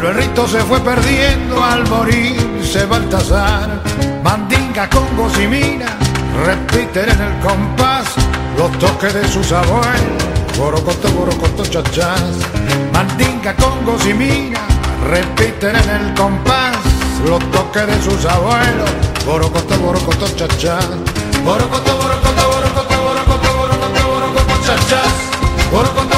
pero el rito se fue perdiendo al morirse Baltasar. Mandinga, con y mina repiten en el compás los toques de sus abuelos. Borocoto, borocoto, chachás. Mandinga, con y mina repiten en el compás los toques de sus abuelos. Borocoto, borocoto, chachás. Borocoto, borocoto, borocoto, borocoto, borocoto, borocoto. Borocoto, borocoto,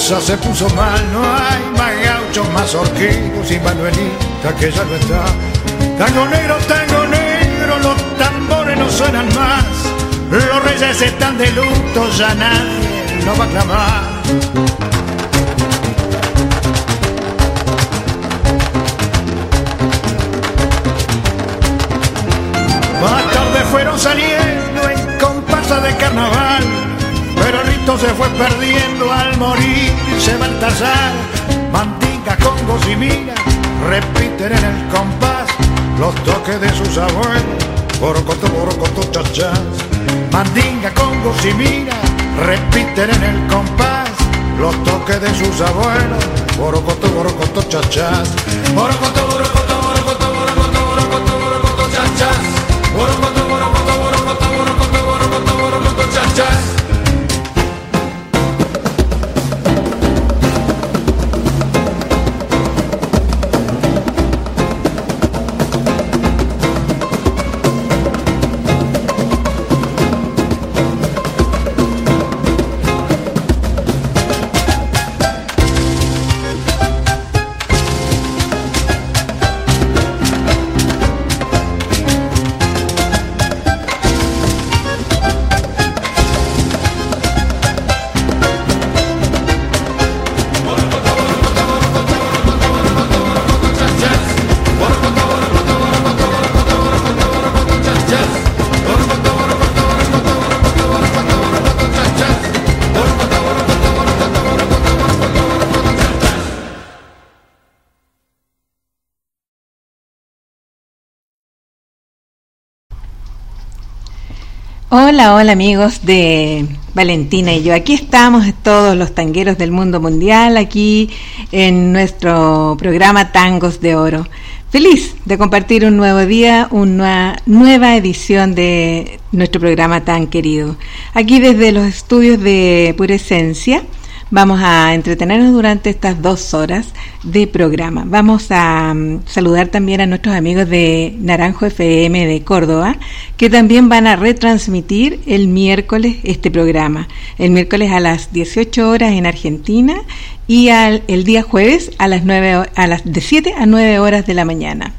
se puso mal, no hay más gauchos, más horquillos y Manuelita que ya no está. Tango negro, tango negro, los tambores no suenan más, los reyes están de luto, ya nadie lo va a clamar. Más tarde fueron saliendo en comparsa de carnaval, se fue perdiendo al morir se Baltasar. Mandinga, congos y mina repiten en el compás los toques de sus abuelos. Borocoto, borocoto, chachás. Mandinga, congos y mina repiten en el compás los toques de sus abuelos. Borocoto, borocoto, chachás. Borocoto, borocoto, borocoto, borocoto, borocoto, borocoto. Borocoto, borocoto, Hola, hola amigos de Valentina y yo. Aquí estamos todos los tangueros del mundo mundial, aquí en nuestro programa Tangos de Oro. Feliz de compartir un nuevo día, una nueva edición de nuestro programa tan querido. Aquí desde los estudios de Pura Esencia vamos a entretenernos durante estas dos horas de programa. Vamos a um, saludar también a nuestros amigos de Naranjo FM de Córdoba, que también van a retransmitir el miércoles este programa. El miércoles a las 18 horas en Argentina y al, el día jueves a las 9, a las de 7 a 9 horas de la mañana.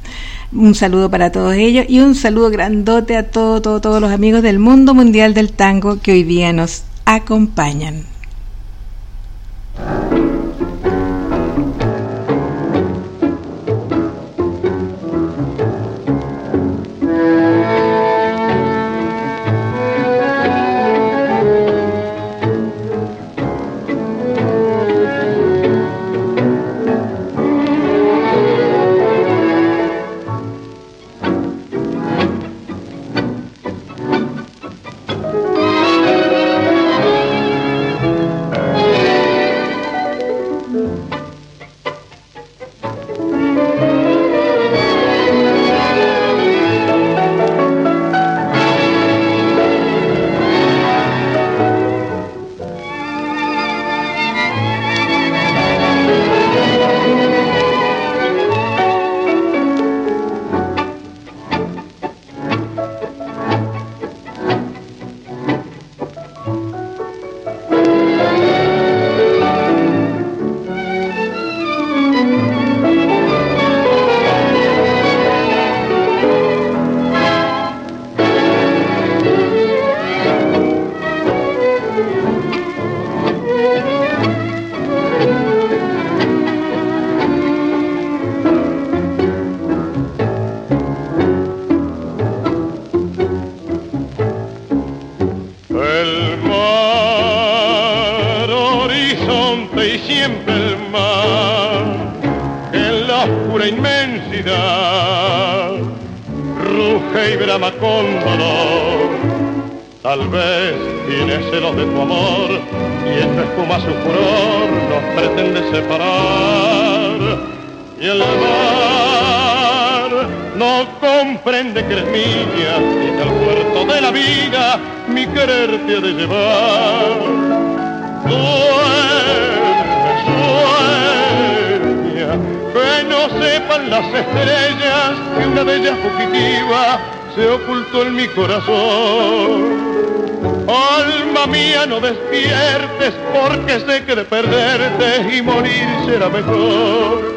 Un saludo para todos ellos y un saludo grandote a todo, todo, todos los amigos del mundo mundial del tango que hoy día nos acompañan. Siempre mejor.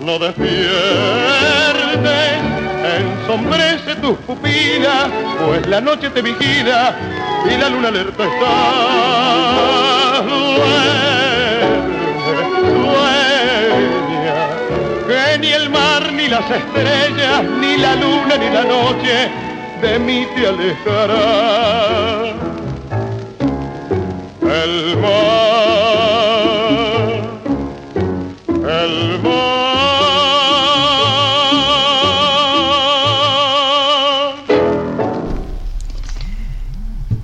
No despiertes ensombrece tus pupilas, pues la noche te vigila y la luna alerta está. Sueña, que ni el mar, ni las estrellas, ni la luna, ni la noche de mí te alejará. El mar,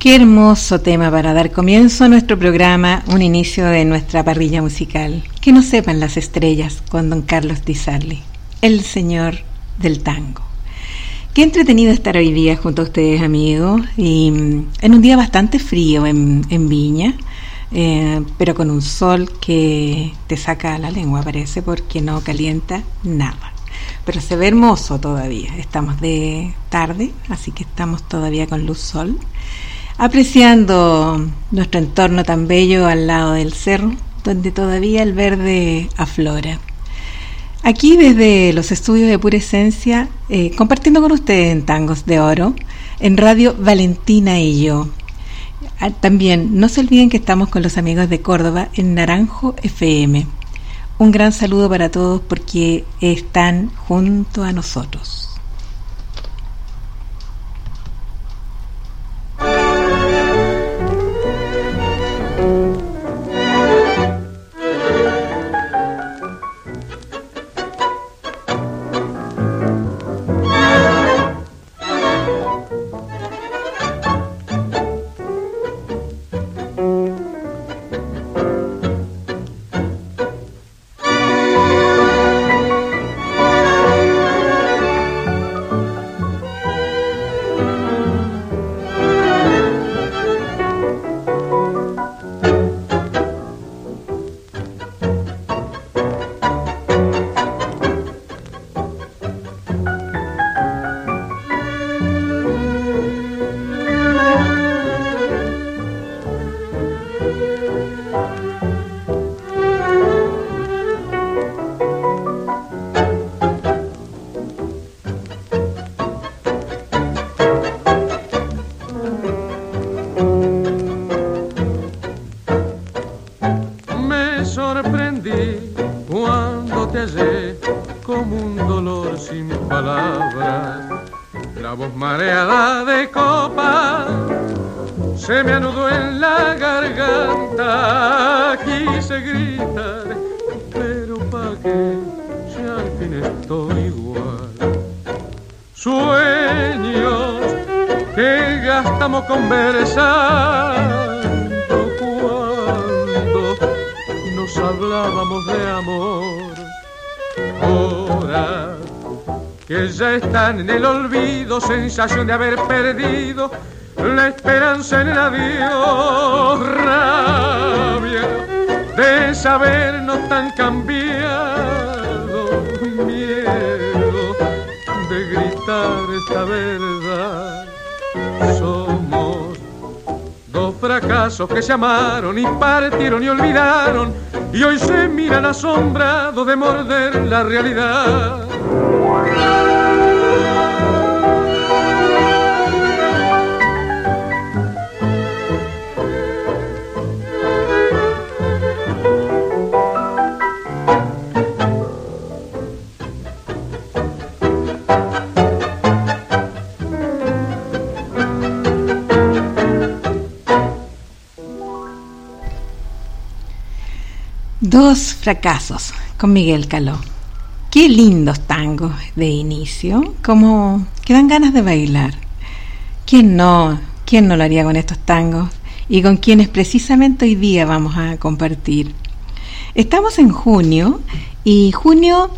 Qué hermoso tema para dar comienzo a nuestro programa, un inicio de nuestra parrilla musical. Que no sepan las estrellas con don Carlos Di Sarli, el señor del tango. Qué entretenido estar hoy día junto a ustedes, amigos, y mm, en un día bastante frío en, Viña, eh, pero con un sol que te saca la lengua, parece, porque no calienta nada. Pero se ve hermoso todavía. Estamos de tarde, así que estamos todavía con luz sol apreciando nuestro entorno tan bello al lado del cerro, donde todavía el verde aflora. Aquí desde los estudios de Pura Esencia, eh, compartiendo con ustedes en Tangos de Oro, en Radio Valentina y yo. Ah, también no se olviden que estamos con los amigos de Córdoba en Naranjo FM. Un gran saludo para todos porque están junto a nosotros. Sensación de haber perdido la esperanza en el adiós, rabia de sabernos tan cambiado, miedo de gritar esta verdad. Somos dos fracasos que se amaron y partieron y olvidaron y hoy se miran asombrados de morder la realidad. Dos fracasos con Miguel Caló. Qué lindos tangos de inicio, como que dan ganas de bailar. ¿Quién no? ¿Quién no lo haría con estos tangos? Y con quienes precisamente hoy día vamos a compartir. Estamos en junio y junio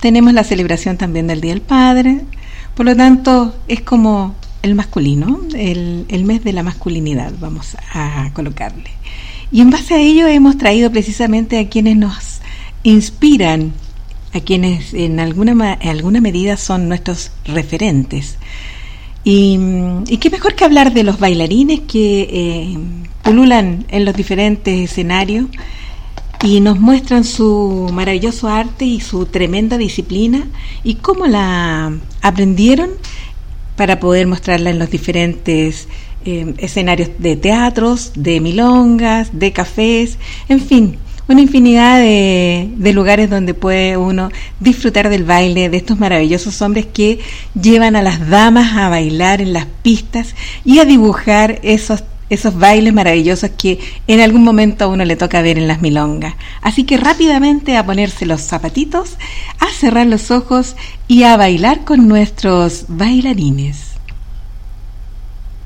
tenemos la celebración también del Día del Padre, por lo tanto es como el masculino, el, el mes de la masculinidad, vamos a colocarle. Y en base a ello hemos traído precisamente a quienes nos inspiran, a quienes en alguna, alguna medida son nuestros referentes. Y, qué mejor que hablar de los bailarines que eh, pululan en los diferentes escenarios y nos muestran su maravilloso arte y su tremenda disciplina y cómo la aprendieron para poder mostrarla en los diferentes eh, escenarios de teatros, de milongas, de cafés, en fin, una infinidad de, de, lugares donde puede uno disfrutar del baile de estos maravillosos hombres que llevan a las damas a bailar en las pistas y a dibujar esos esos bailes maravillosos que en algún momento a uno le toca ver en las milongas. Así que rápidamente a ponerse los zapatitos, a cerrar los ojos y a bailar con nuestros bailarines.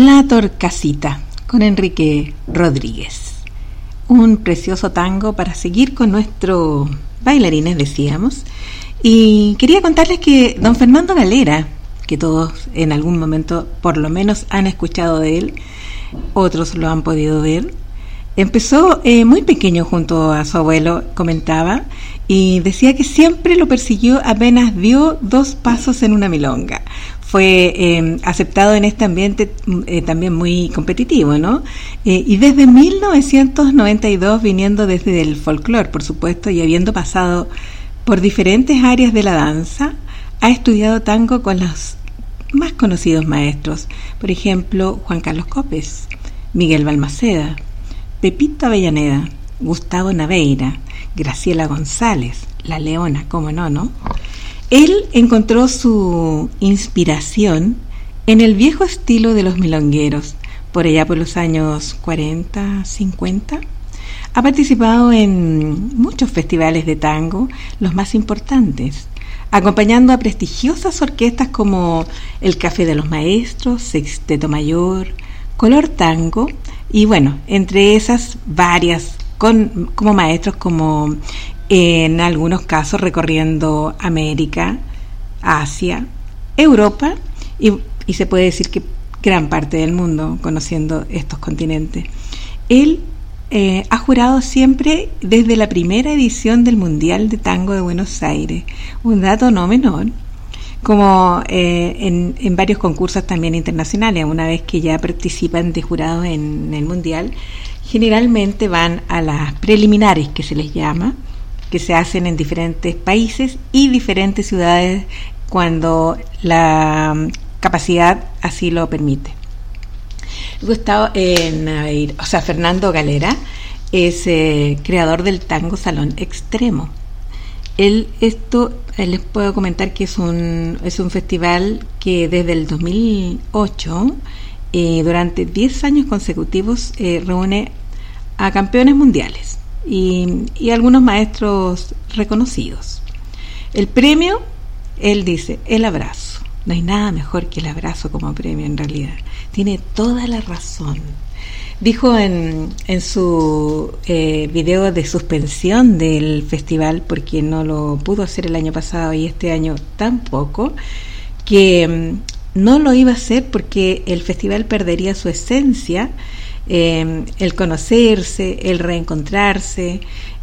La Torcasita con Enrique Rodríguez. Un precioso tango para seguir con nuestros bailarines, decíamos. Y quería contarles que don Fernando Galera, que todos en algún momento por lo menos han escuchado de él, otros lo han podido ver, empezó eh, muy pequeño junto a su abuelo, comentaba, y decía que siempre lo persiguió apenas dio dos pasos en una milonga fue eh, aceptado en este ambiente eh, también muy competitivo, ¿no? Eh, y desde 1992, viniendo desde el folclore, por supuesto, y habiendo pasado por diferentes áreas de la danza, ha estudiado tango con los más conocidos maestros, por ejemplo, Juan Carlos Copes, Miguel Balmaceda, Pepito Avellaneda, Gustavo Naveira, Graciela González, La Leona, cómo no, ¿no? Él encontró su inspiración en el viejo estilo de los milongueros, por allá por los años 40, 50. Ha participado en muchos festivales de tango, los más importantes, acompañando a prestigiosas orquestas como el Café de los Maestros, Sexteto Mayor, Color Tango y bueno, entre esas varias con, como maestros como en algunos casos recorriendo América, Asia, Europa y, se puede decir que gran parte del mundo conociendo estos continentes. Él eh, ha jurado siempre desde la primera edición del Mundial de Tango de Buenos Aires, un dato no menor, como eh, en, varios concursos también internacionales, una vez que ya participan de jurados en, el Mundial, generalmente van a las preliminares que se les llama, que se hacen en diferentes países y diferentes ciudades cuando la capacidad así lo permite. Gustavo, en, o sea, Fernando Galera es eh, creador del tango Salón Extremo. Él, esto, les puedo comentar que es un, es un festival que desde el 2008, eh, durante 10 años consecutivos, eh, reúne a campeones mundiales y, y algunos maestros reconocidos. El premio, él dice, el abrazo. No hay nada mejor que el abrazo como premio en realidad tiene toda la razón. Dijo en, en su eh, video de suspensión del festival, porque no lo pudo hacer el año pasado y este año tampoco, que mm, no lo iba a hacer porque el festival perdería su esencia, eh, el conocerse, el reencontrarse.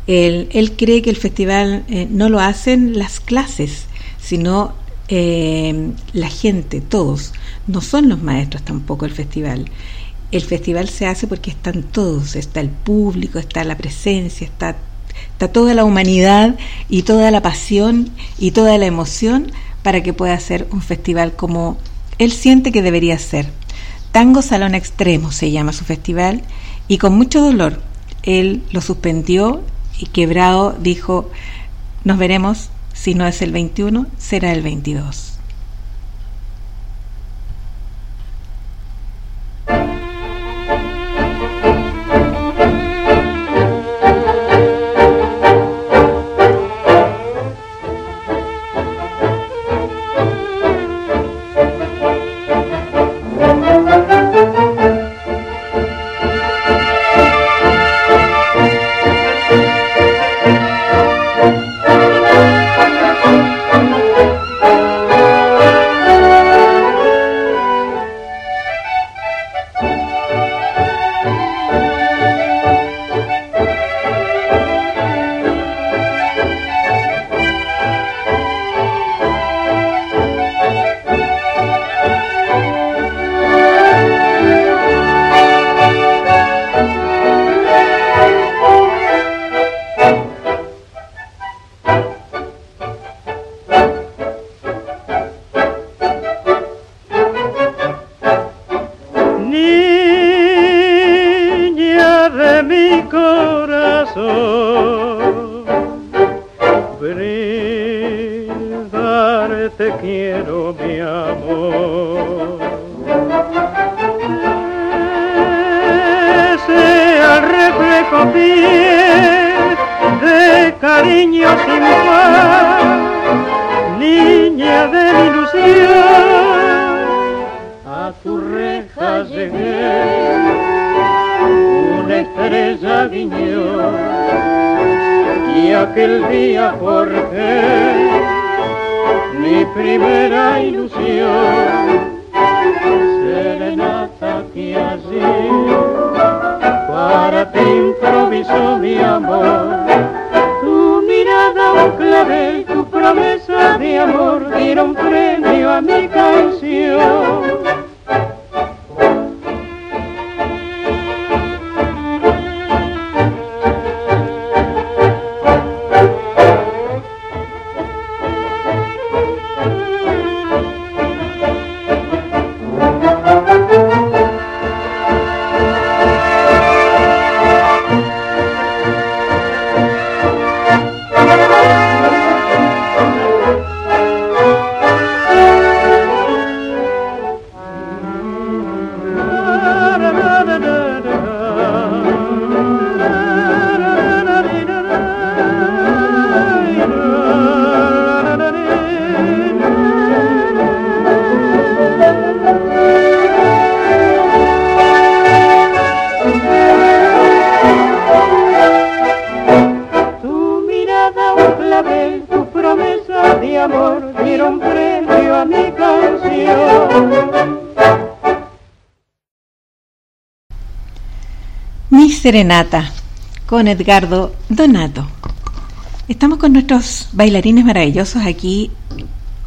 Él, él cree que el festival eh, no lo hacen las clases, sino la gente, todos no son los maestros tampoco el festival. El festival se hace porque están todos, está el público, está la presencia, está, está toda la humanidad y toda la pasión y toda la emoción para que pueda ser un festival como él siente que debería ser. Tango Salón Extremo se llama su festival y con mucho dolor él lo suspendió y quebrado dijo, nos veremos, si no es el 21, será el 22. Serenata con Edgardo Donato. Estamos con nuestros bailarines maravillosos aquí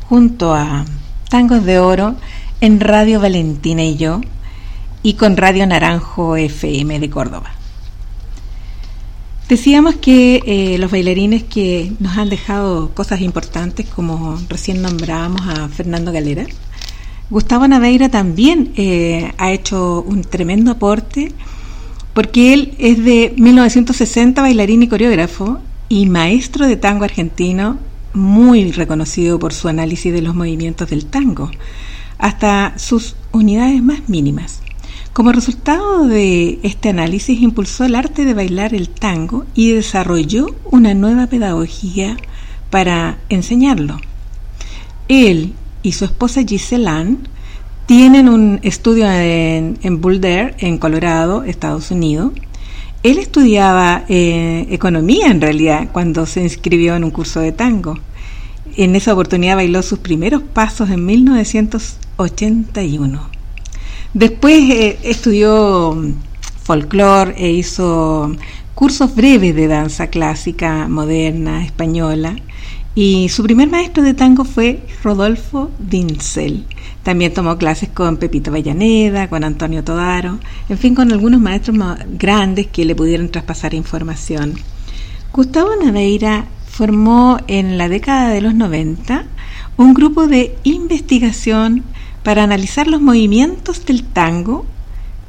junto a Tangos de Oro en Radio Valentina y yo y con Radio Naranjo FM de Córdoba. Decíamos que eh, los bailarines que nos han dejado cosas importantes, como recién nombrábamos a Fernando Galera, Gustavo Naveira también eh, ha hecho un tremendo aporte porque él es de 1960 bailarín y coreógrafo y maestro de tango argentino, muy reconocido por su análisis de los movimientos del tango, hasta sus unidades más mínimas. Como resultado de este análisis impulsó el arte de bailar el tango y desarrolló una nueva pedagogía para enseñarlo. Él y su esposa Giselle tienen un estudio en, Boulder, en Colorado, Estados Unidos. Él estudiaba eh, economía en realidad cuando se inscribió en un curso de tango. En esa oportunidad bailó sus primeros pasos en 1981. Después eh, estudió folclore e hizo cursos breves de danza clásica, moderna, española. Y su primer maestro de tango fue Rodolfo Dincel también tomó clases con Pepito Vallaneda, con Antonio Todaro, en fin, con algunos maestros más grandes que le pudieron traspasar información. Gustavo Naveira formó en la década de los 90 un grupo de investigación para analizar los movimientos del tango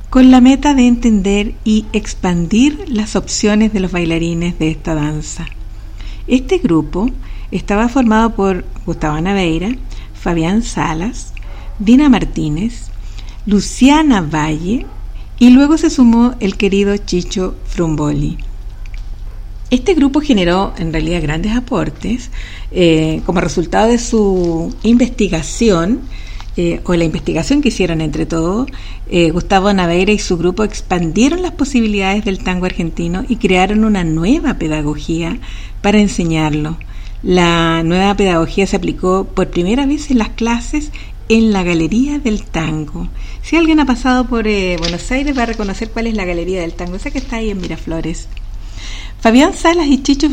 con la meta de entender y expandir las opciones de los bailarines de esta danza. Este grupo estaba formado por Gustavo Naveira, Fabián Salas, Dina Martínez, Luciana Valle y luego se sumó el querido Chicho Frumboli. Este grupo generó en realidad grandes aportes eh, como resultado de su investigación eh, o la investigación que hicieron entre todos, eh, Gustavo Naveira y su grupo expandieron las posibilidades del tango argentino y crearon una nueva pedagogía para enseñarlo. La nueva pedagogía se aplicó por primera vez en las clases en la Galería del Tango. Si alguien ha pasado por eh, Buenos Aires va a reconocer cuál es la Galería del Tango, esa que está ahí en Miraflores. Fabián Salas y Chicho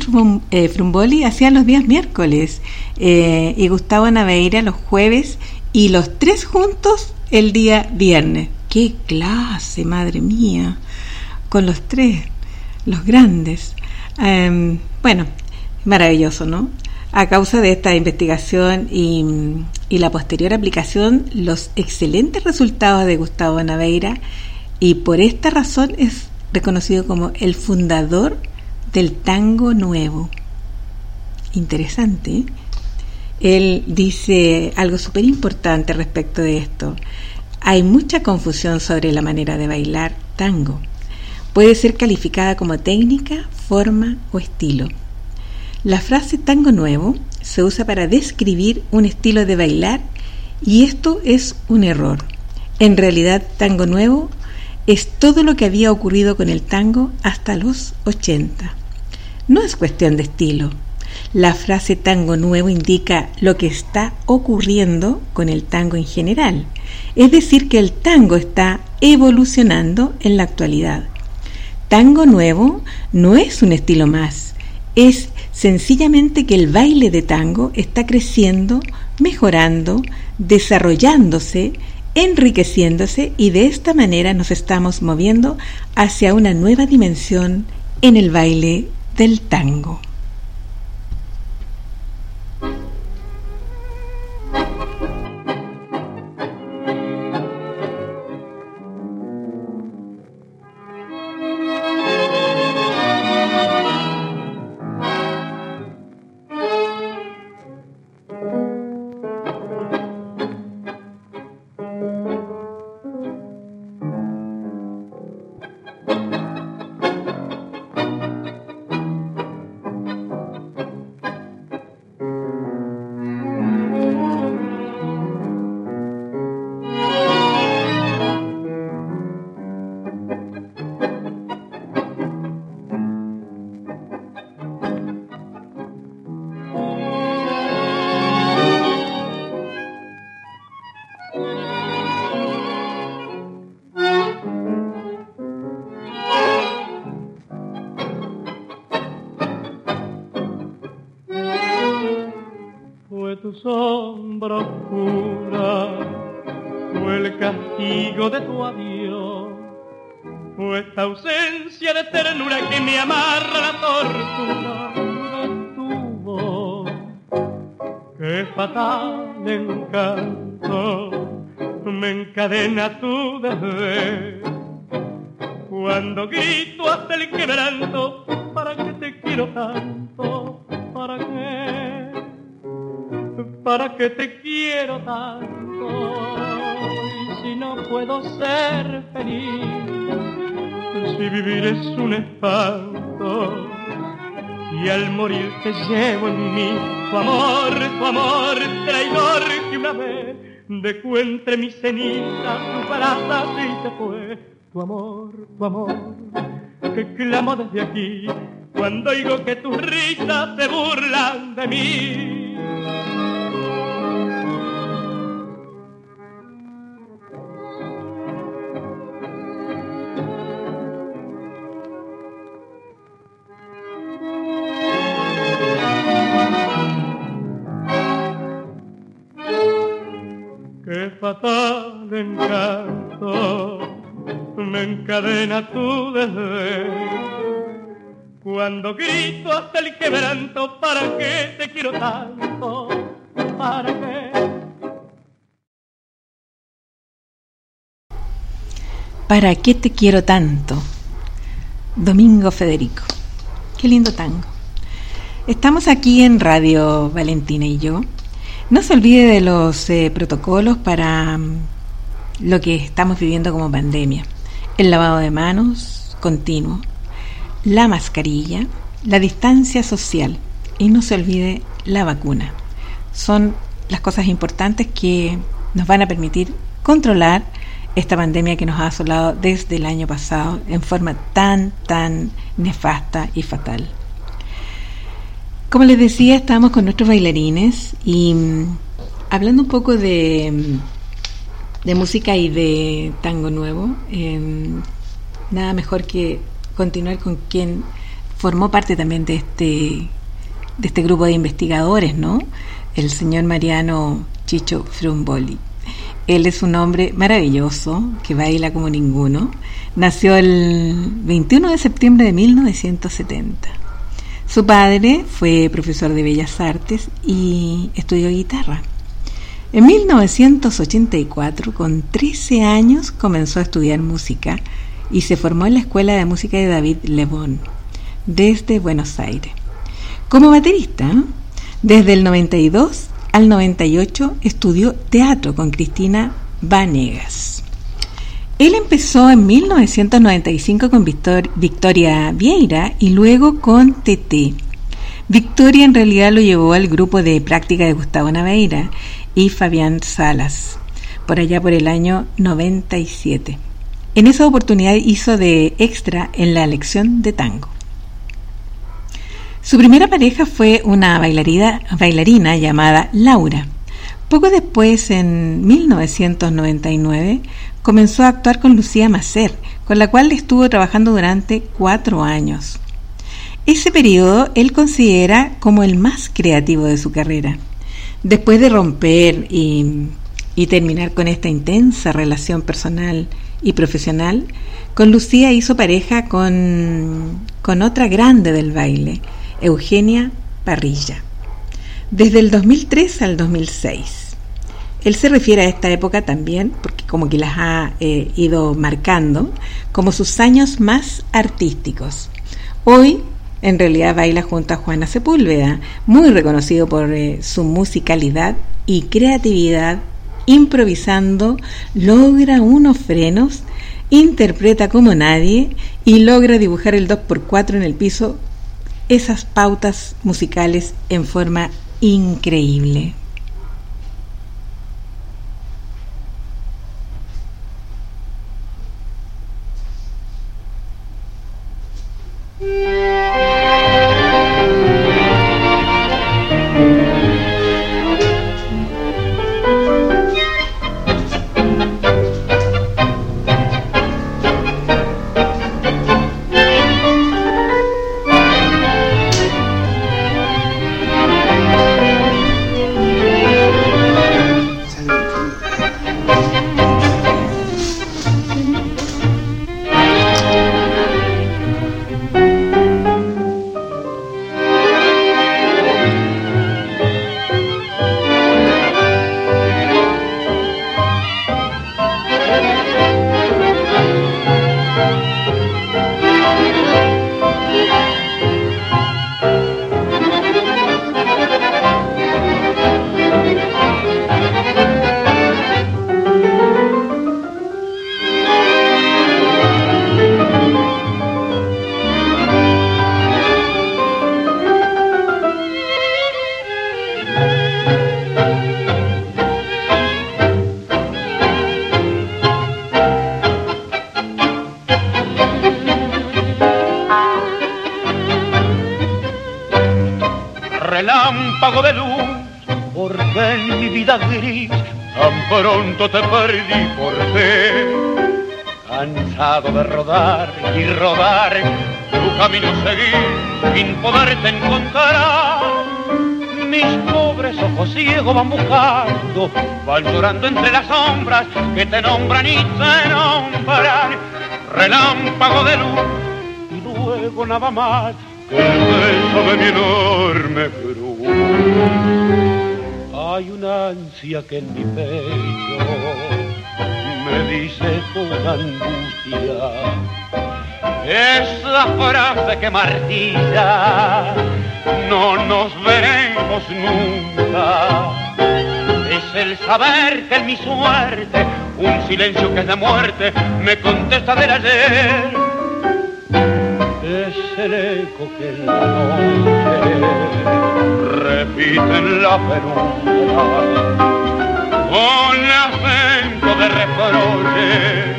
eh, Frumboli hacían los días miércoles eh, y Gustavo Naveira los jueves y los tres juntos el día viernes. ¡Qué clase, madre mía! Con los tres, los grandes. Em, bueno, maravilloso, ¿no? A causa de esta investigación y, la posterior aplicación, los excelentes resultados de Gustavo Naveira y por esta razón es reconocido como el fundador del tango nuevo. Interesante. ¿eh? Él dice algo súper importante respecto de esto. Hay mucha confusión sobre la manera de bailar tango. Puede ser calificada como técnica, forma o estilo. La frase tango nuevo se usa para describir un estilo de bailar y esto es un error. En realidad, tango nuevo es todo lo que había ocurrido con el tango hasta los 80. No es cuestión de estilo. La frase tango nuevo indica lo que está ocurriendo con el tango en general, es decir, que el tango está evolucionando en la actualidad. Tango nuevo no es un estilo más, es sencillamente que el baile de tango está creciendo, mejorando, desarrollándose, enriqueciéndose y de esta manera nos estamos moviendo hacia una nueva dimensión en el baile del tango. Sombra oscura fue el castigo de tu adiós. Fue esta ausencia de ternura que me amarra la tortura de tu voz. Qué fatal encanto me encadena tu desdén. Cuando grito hasta el quebranto, ¿para qué te quiero tanto? ¿Para qué? ¿Para qué te quiero tanto? Y si no puedo ser feliz, si vivir es un espanto, y al morir te llevo en mí tu amor, tu amor, traidor que una vez dejó entre mis cenizas tu brazos y se fue. Tu amor, tu amor, que clamo desde aquí cuando oigo que tus risas se burlan de mí. Fatal encanto me encadena tu desdén. Cuando grito hasta el quebranto, ¿para qué te quiero tanto? ¿Para qué? ¿Para qué te quiero tanto? Domingo Federico. Qué lindo tango. Estamos aquí en Radio Valentina y yo. No se olvide de los eh, protocolos para um, lo que estamos viviendo como pandemia. El lavado de manos continuo, la mascarilla, la distancia social y no se olvide la vacuna. Son las cosas importantes que nos van a permitir controlar esta pandemia que nos ha asolado desde el año pasado en forma tan, tan nefasta y fatal. Como les decía, estamos con nuestros bailarines y mm, hablando un poco de, mm, de música y de tango nuevo, em, nada mejor que continuar con quien formó parte también de este, de este grupo de investigadores, ¿no? El señor Mariano Chicho Frumboli. Él es un hombre maravilloso que baila como ninguno. Nació el 21 de septiembre de 1970. Su padre fue profesor de Bellas Artes y estudió guitarra. En 1984, con 13 años, comenzó a estudiar música y se formó en la Escuela de Música de David Lebón, desde Buenos Aires. Como baterista, desde el 92 al 98 estudió teatro con Cristina Vanegas. Él empezó en 1995 con Victoria Vieira y luego con TT. Victoria en realidad lo llevó al grupo de práctica de Gustavo Naveira y Fabián Salas, por allá por el año 97. En esa oportunidad hizo de extra en la lección de tango. Su primera pareja fue una bailarina llamada Laura. Poco después, en 1999, comenzó a actuar con Lucía Macer, con la cual estuvo trabajando durante cuatro años. Ese periodo él considera como el más creativo de su carrera. Después de romper y, y terminar con esta intensa relación personal y profesional, con Lucía hizo pareja con, con otra grande del baile, Eugenia Parrilla, desde el 2003 al 2006. Él se refiere a esta época también, porque como que las ha eh, ido marcando, como sus años más artísticos. Hoy, en realidad, baila junto a Juana Sepúlveda, muy reconocido por eh, su musicalidad y creatividad improvisando, logra unos frenos, interpreta como nadie y logra dibujar el 2x4 en el piso, esas pautas musicales en forma increíble. Nada más que el beso de mi enorme cruz. Hay una ansia que en mi pecho me dice con angustia esa frase que martilla, no nos veremos nunca. Es el saber que en mi suerte, un silencio que es de muerte, me contesta del ayer. El eco que en la noche repite en la penumbra con acento de reproche,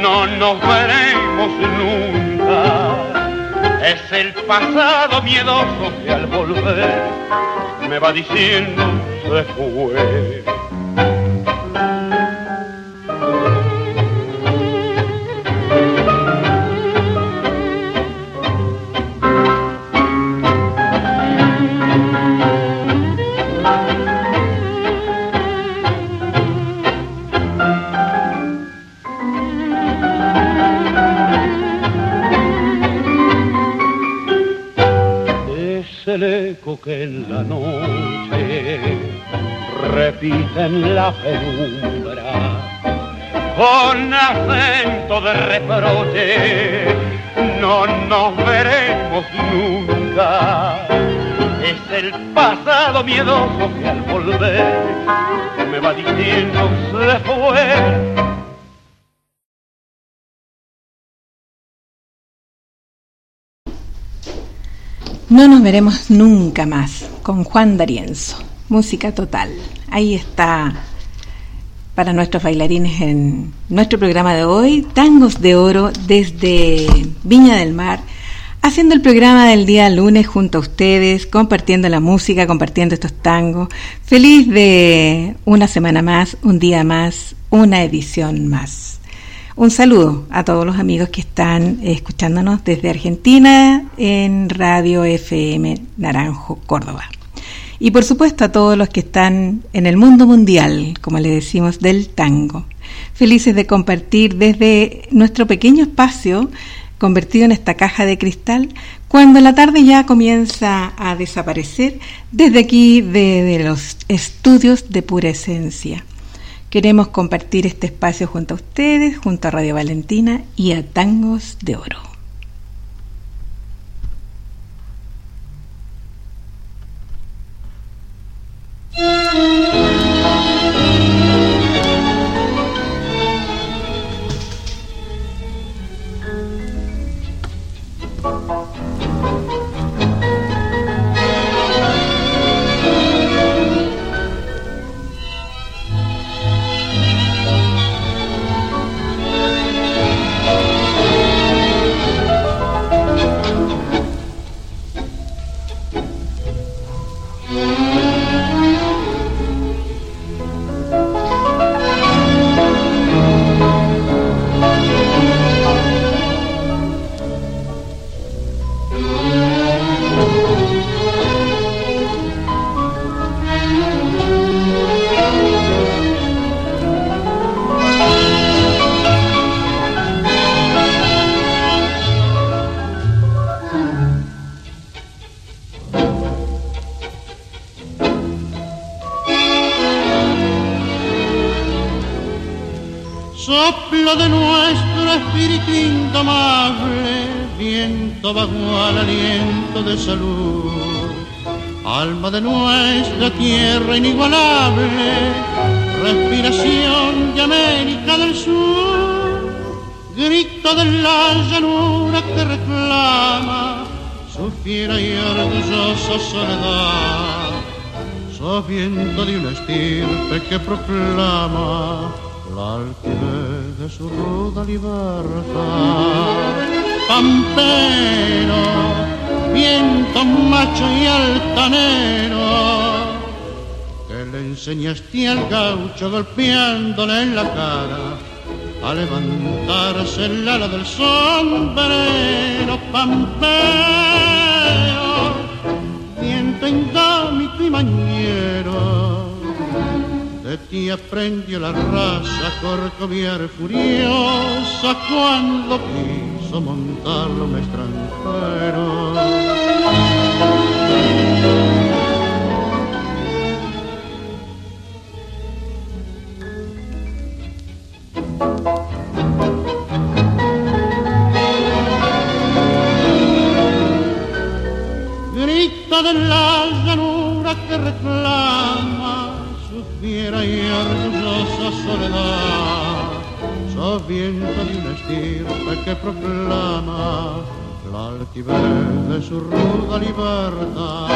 no nos veremos nunca. Es el pasado miedoso que al volver me va diciendo se fue. Que en la noche repite en la penumbra. Con acento de reproche no nos veremos nunca. Es el pasado miedoso que al volver me va diciendo se fue No nos veremos nunca más con Juan D'Arienzo. Música total. Ahí está para nuestros bailarines en nuestro programa de hoy, Tangos de Oro desde Viña del Mar, haciendo el programa del día lunes junto a ustedes, compartiendo la música, compartiendo estos tangos. Feliz de una semana más, un día más, una edición más. Un saludo a todos los amigos que están escuchándonos desde Argentina en Radio FM Naranjo, Córdoba. Y por supuesto a todos los que están en el mundo mundial, como le decimos, del tango. Felices de compartir desde nuestro pequeño espacio convertido en esta caja de cristal, cuando la tarde ya comienza a desaparecer desde aquí de, los estudios de pura esencia. Queremos compartir este espacio junto a ustedes, junto a Radio Valentina y a Tangos de Oro. De nuestra tierra inigualable, respiración de América del Sur, grito de la llanura que reclama su fiera y orgullosa soledad, sos viento de una estirpe que proclama altivez de su ruda libertad. Pampero, viento macho y altanero, que le enseñaste al gaucho golpeándole en la cara a levantarse el ala del sombrero pampero, viento indómito y mañero. De ti aprendió la raza a corcoviar furiosa cuando quiso montarlo un extranjero. Grita de la llanura que reclama fiera y orgullosa soledad. Sos viento de una estirpe que proclama la altivez de su ruda libertad.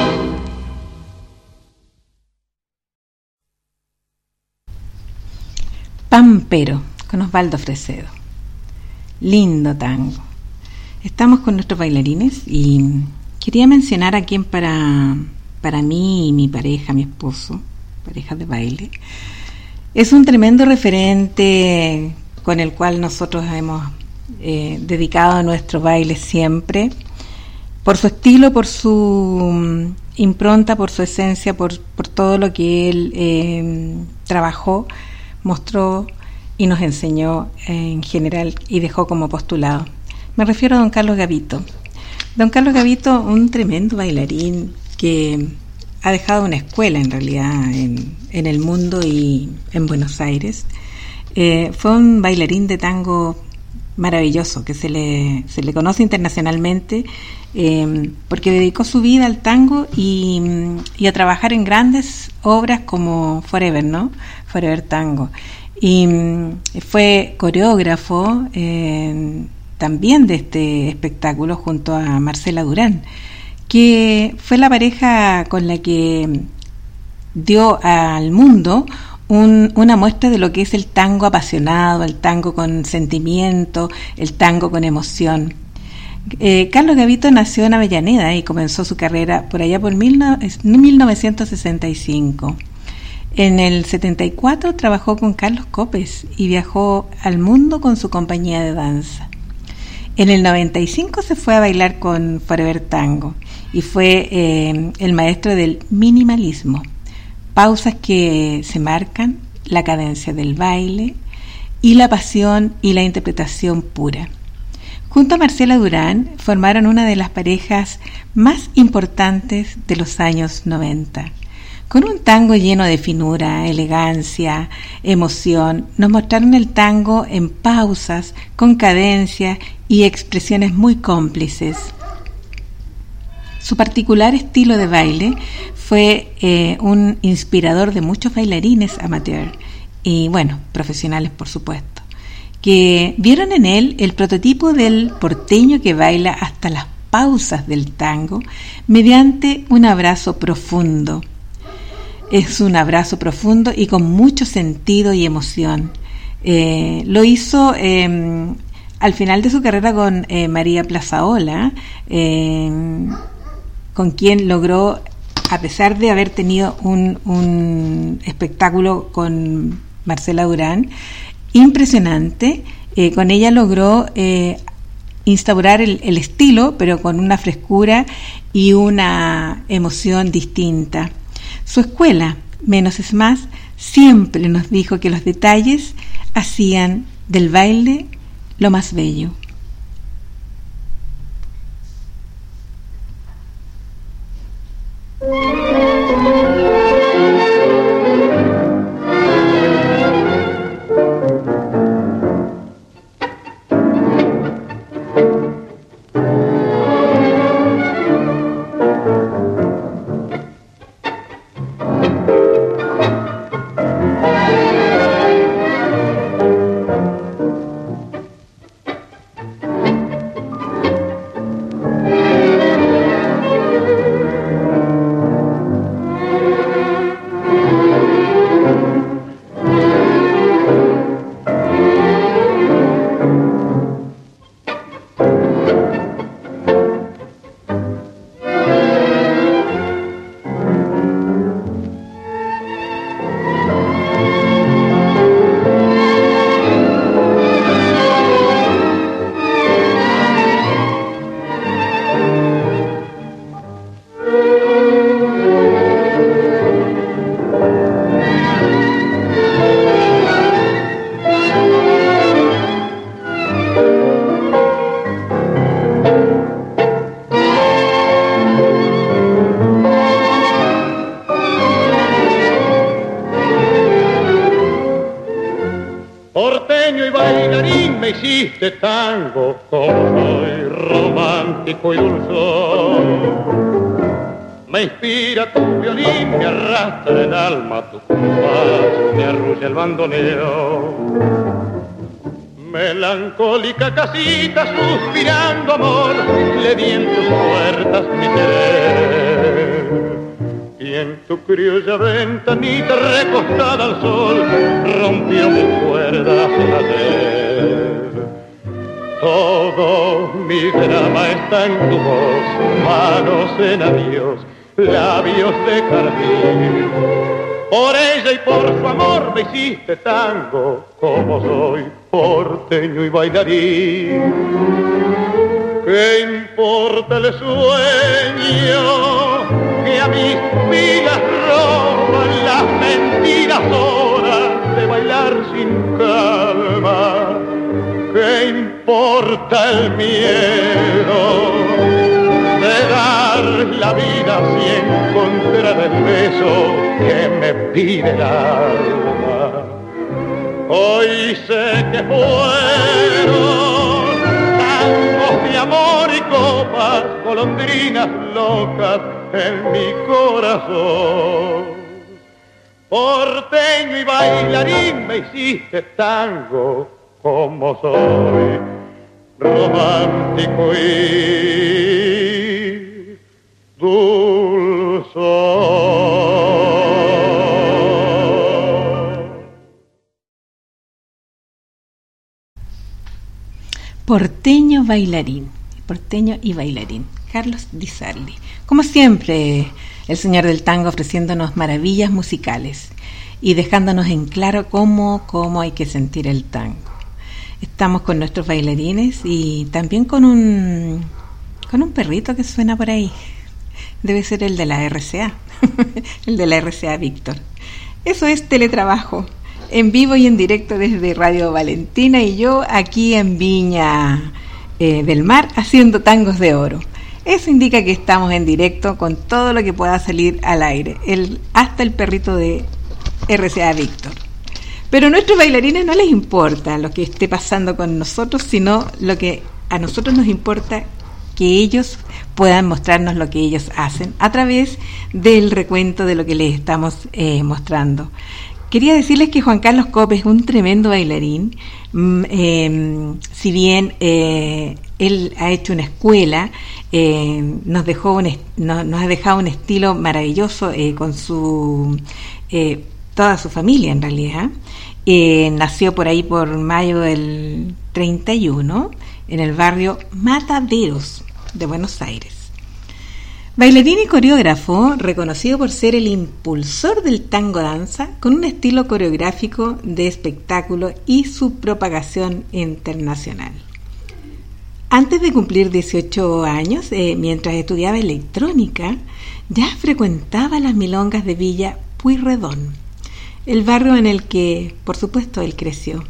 Pampero, con Osvaldo Fresedo. Lindo tango. Estamos con nuestros bailarines y quería mencionar a quien para, para mí y mi pareja, mi esposo, pareja de baile, es un tremendo referente con el cual nosotros hemos eh, dedicado nuestro baile siempre, por su estilo, por su mm, impronta, por su esencia, por, por todo lo que él eh, trabajó, mostró y nos enseñó en general y dejó como postulado. Me refiero a don Carlos Gavito. Don Carlos Gavito, un tremendo bailarín que ha dejado una escuela en realidad en, el mundo y en Buenos Aires. Eh, fue un bailarín de tango maravilloso que se le, se le conoce internacionalmente eh, porque dedicó su vida al tango y, a trabajar en grandes obras como Forever, ¿no? Forever Tango. Y mm, fue coreógrafo eh, también de este espectáculo junto a Marcela Durán, que fue la pareja con la que dio al mundo un, una muestra de lo que es el tango apasionado, el tango con sentimiento, el tango con emoción. Eh, Carlos Gavito nació en Avellaneda y comenzó su carrera por allá por mil no, 1965. En el 74 trabajó con Carlos Copes y viajó al mundo con su compañía de danza. En el 95 se fue a bailar con Forever Tango y fue eh, el maestro del minimalismo. Pausas que se marcan, la cadencia del baile y la pasión y la interpretación pura. Junto a Marcela Durán formaron una de las parejas más importantes de los años 90 con un tango lleno de finura, elegancia, emoción, nos mostraron el tango en pausas, con cadencia y expresiones muy cómplices. Su particular estilo de baile fue eh, un inspirador de muchos bailarines amateur y, bueno, profesionales por supuesto, que vieron en él el prototipo del porteño que baila hasta las pausas del tango mediante un abrazo profundo es un abrazo profundo y con mucho sentido y emoción. Eh, lo hizo eh, al final de su carrera con eh, María Plazaola, em, con quien logró, a pesar de haber tenido un, un espectáculo con Marcela Durán, impresionante, eh, con ella logró eh, instaurar el, el estilo, pero con una frescura y una emoción distinta. Su escuela, Menos es Más, siempre nos dijo que los detalles hacían del baile lo más bello. Hiciste tango, como soy romántico y dulzón. Me inspira tu violín, me arrastra el alma tu compás, me arrulla el bandoneo. Melancólica casita suspirando amor, le di en tus puertas mi querer. Y en tu criolla ventanita recostada al sol, rompió drama está en tu voz, manos en adiós, labios de jardín. Por ella y por su amor me hiciste tango, como soy porteño y bailarín. ¿Qué importa el sueño que a mis vidas roban las mentiras horas de bailar sin calma? ¿Qué importa el miedo? La vida si encontrar el beso que me pide el alma. Hoy sé que fueron tangos de amor y copas, golondrinas locas en mi corazón. Porteño y bailarín me hiciste tango como soy, romántico y Porteño bailarín, porteño y bailarín, Carlos Di Sarli. Como siempre, el señor del tango ofreciéndonos maravillas musicales y dejándonos en claro cómo, cómo hay que sentir el tango. Estamos con nuestros bailarines y también con un, con un perrito que suena por ahí debe ser el de la RCA, el de la RCA Víctor. Eso es teletrabajo, en vivo y en directo desde Radio Valentina y yo aquí en Viña eh, del Mar haciendo tangos de oro. Eso indica que estamos en directo con todo lo que pueda salir al aire, el, hasta el perrito de RCA Víctor. Pero a nuestros bailarines no les importa lo que esté pasando con nosotros, sino lo que a nosotros nos importa que ellos puedan mostrarnos lo que ellos hacen a través del recuento de lo que les estamos eh, mostrando. Quería decirles que Juan Carlos Copes es un tremendo bailarín. Mm, em, si bien eh, él ha hecho una escuela, eh, nos, dejó un, nos ha dejado un estilo maravilloso con su toda su familia en realidad. nació por ahí por mayo del 31 en el barrio Mataderos, de Buenos Aires. Bailarín y coreógrafo, reconocido por ser el impulsor del tango danza, con un estilo coreográfico de espectáculo y su propagación internacional. Antes de cumplir 18 años, eh, mientras estudiaba electrónica, ya frecuentaba las milongas de Villa Puyredón, el barrio en el que, por supuesto, él creció.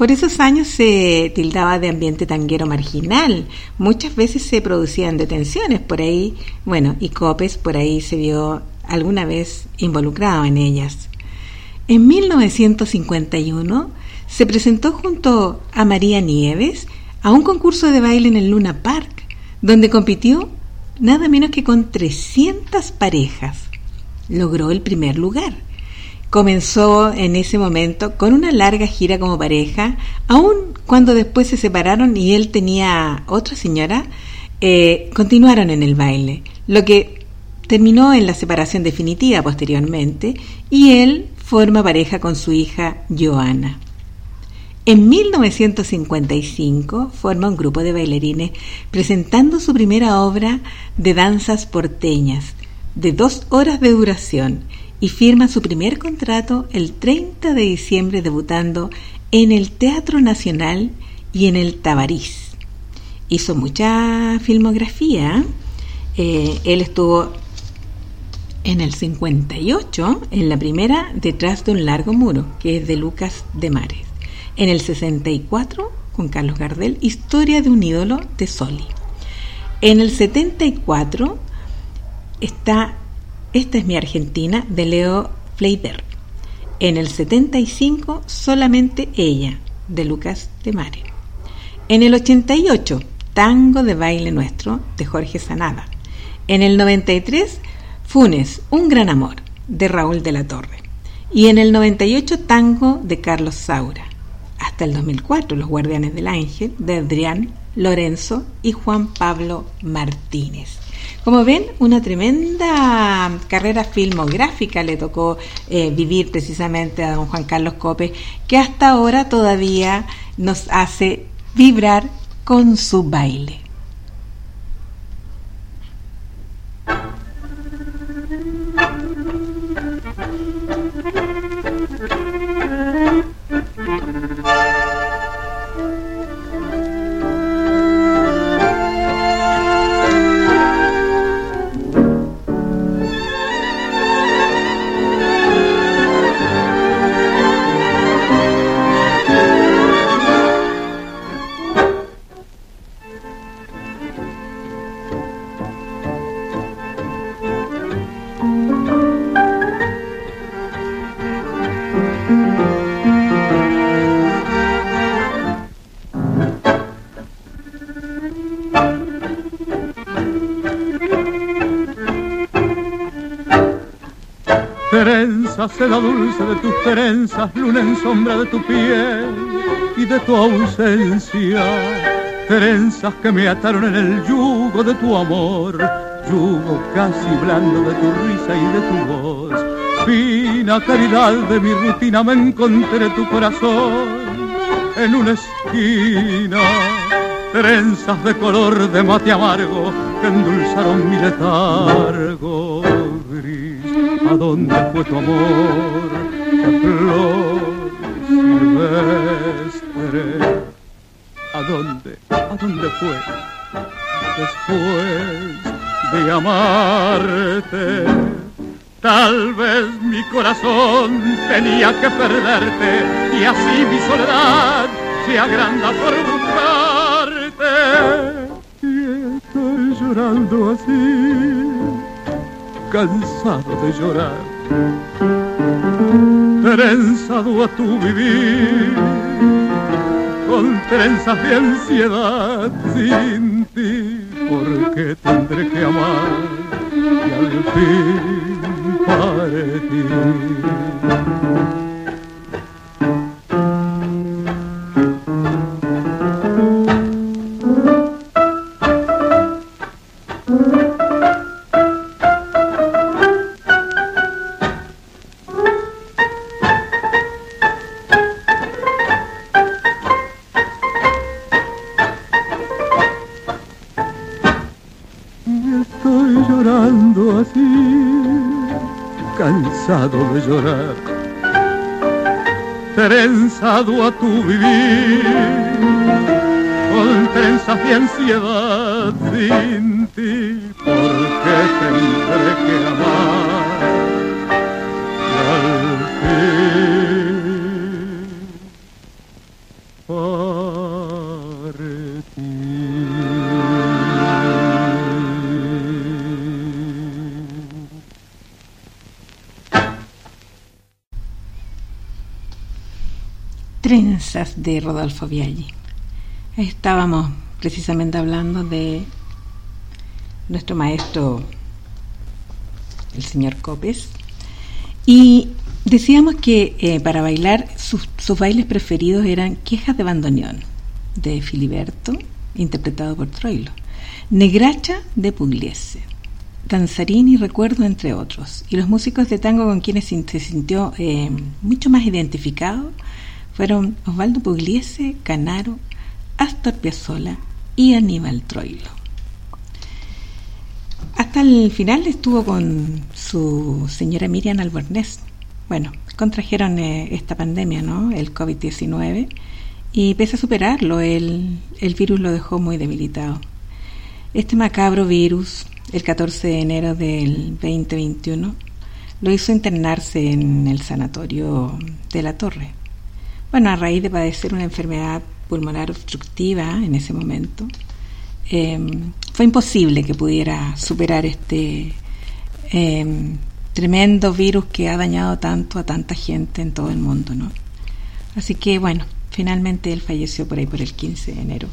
Por esos años se tildaba de ambiente tanguero marginal. Muchas veces se producían detenciones por ahí, bueno, y Copes por ahí se vio alguna vez involucrado en ellas. En 1951 se presentó junto a María Nieves a un concurso de baile en el Luna Park, donde compitió nada menos que con 300 parejas. Logró el primer lugar comenzó en ese momento con una larga gira como pareja, aun cuando después se separaron y él tenía otra señora, eh, continuaron en el baile, lo que terminó en la separación definitiva posteriormente y él forma pareja con su hija Joana. En 1955 forma un grupo de bailarines presentando su primera obra de danzas porteñas, de dos horas de duración, y firma su primer contrato el 30 de diciembre debutando en el Teatro Nacional y en el Tabarís. Hizo mucha filmografía. Eh, él estuvo en el 58, en la primera, Detrás de un largo muro, que es de Lucas de Mares. En el 64, con Carlos Gardel, Historia de un ídolo de Soli. En el 74 está esta es mi Argentina de Leo Fleiber. En el 75, Solamente ella, de Lucas de Mare. En el 88, Tango de baile nuestro, de Jorge Sanada. En el 93, Funes, Un gran amor, de Raúl de la Torre. Y en el 98, Tango de Carlos Saura. Hasta el 2004, Los Guardianes del Ángel, de Adrián Lorenzo y Juan Pablo Martínez. Como ven, una tremenda carrera filmográfica le tocó eh, vivir precisamente a don Juan Carlos Cope, que hasta ahora todavía nos hace vibrar con su baile. Seda dulce de tus trenzas, luna en sombra de tu piel y de tu ausencia. Trenzas que me ataron en el yugo de tu amor, yugo casi blando de tu risa y de tu voz. Fina caridad de mi rutina me encontré tu corazón en una esquina. Trenzas de color de mate amargo que endulzaron mi letargo ¿A dónde fue tu amor? La flor silvestre. ¿A dónde? ¿A dónde fue? Después de amarte, tal vez mi corazón tenía que perderte y así mi soledad se agranda por buscarte. Y estoy llorando así cansado de llorar, trenzado a tu vivir, con trenzas de ansiedad sin ti, porque tendré que amar y al fin partir. A tu vivir, con trenzas de ansiedad sin Rodolfo. Estábamos precisamente hablando de nuestro maestro, el señor Copes, y decíamos que eh, para bailar sus, bailes preferidos eran Quejas de Bandoneón, de Filiberto, interpretado por Troilo, Negracha de Pugliese, Danzarini, Recuerdo, entre otros. Y los músicos de tango con quienes se sintió eh, mucho más identificado fueron Osvaldo Pugliese, Canaro, Astor Piazzolla y Aníbal Troilo. Hasta el final estuvo con su señora Miriam Albornés. Bueno, contrajeron eh, esta pandemia, ¿no? El COVID-19. Y pese a superarlo, el, el virus lo dejó muy debilitado. Este macabro virus, el 14 de enero del 2021, lo hizo internarse en el sanatorio de la Torre. Bueno, a raíz de padecer una enfermedad pulmonar obstructiva en ese momento, em, fue imposible que pudiera superar este em, tremendo virus que ha dañado tanto a tanta gente en todo el mundo, ¿no? Así que bueno, finalmente él falleció por ahí por el 15 de enero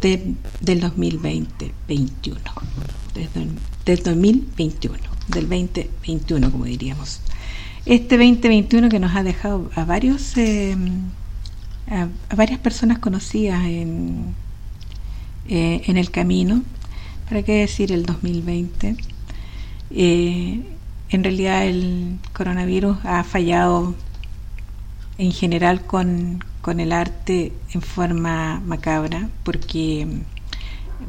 del 2020, 21, desde, del 2021, del 2021 como diríamos. Este 2021 que nos ha dejado a varios eh, a, varias personas conocidas en, eh, en el camino, para qué decir el 2020. Eh, en realidad el coronavirus ha fallado en general con, con el arte en forma macabra, porque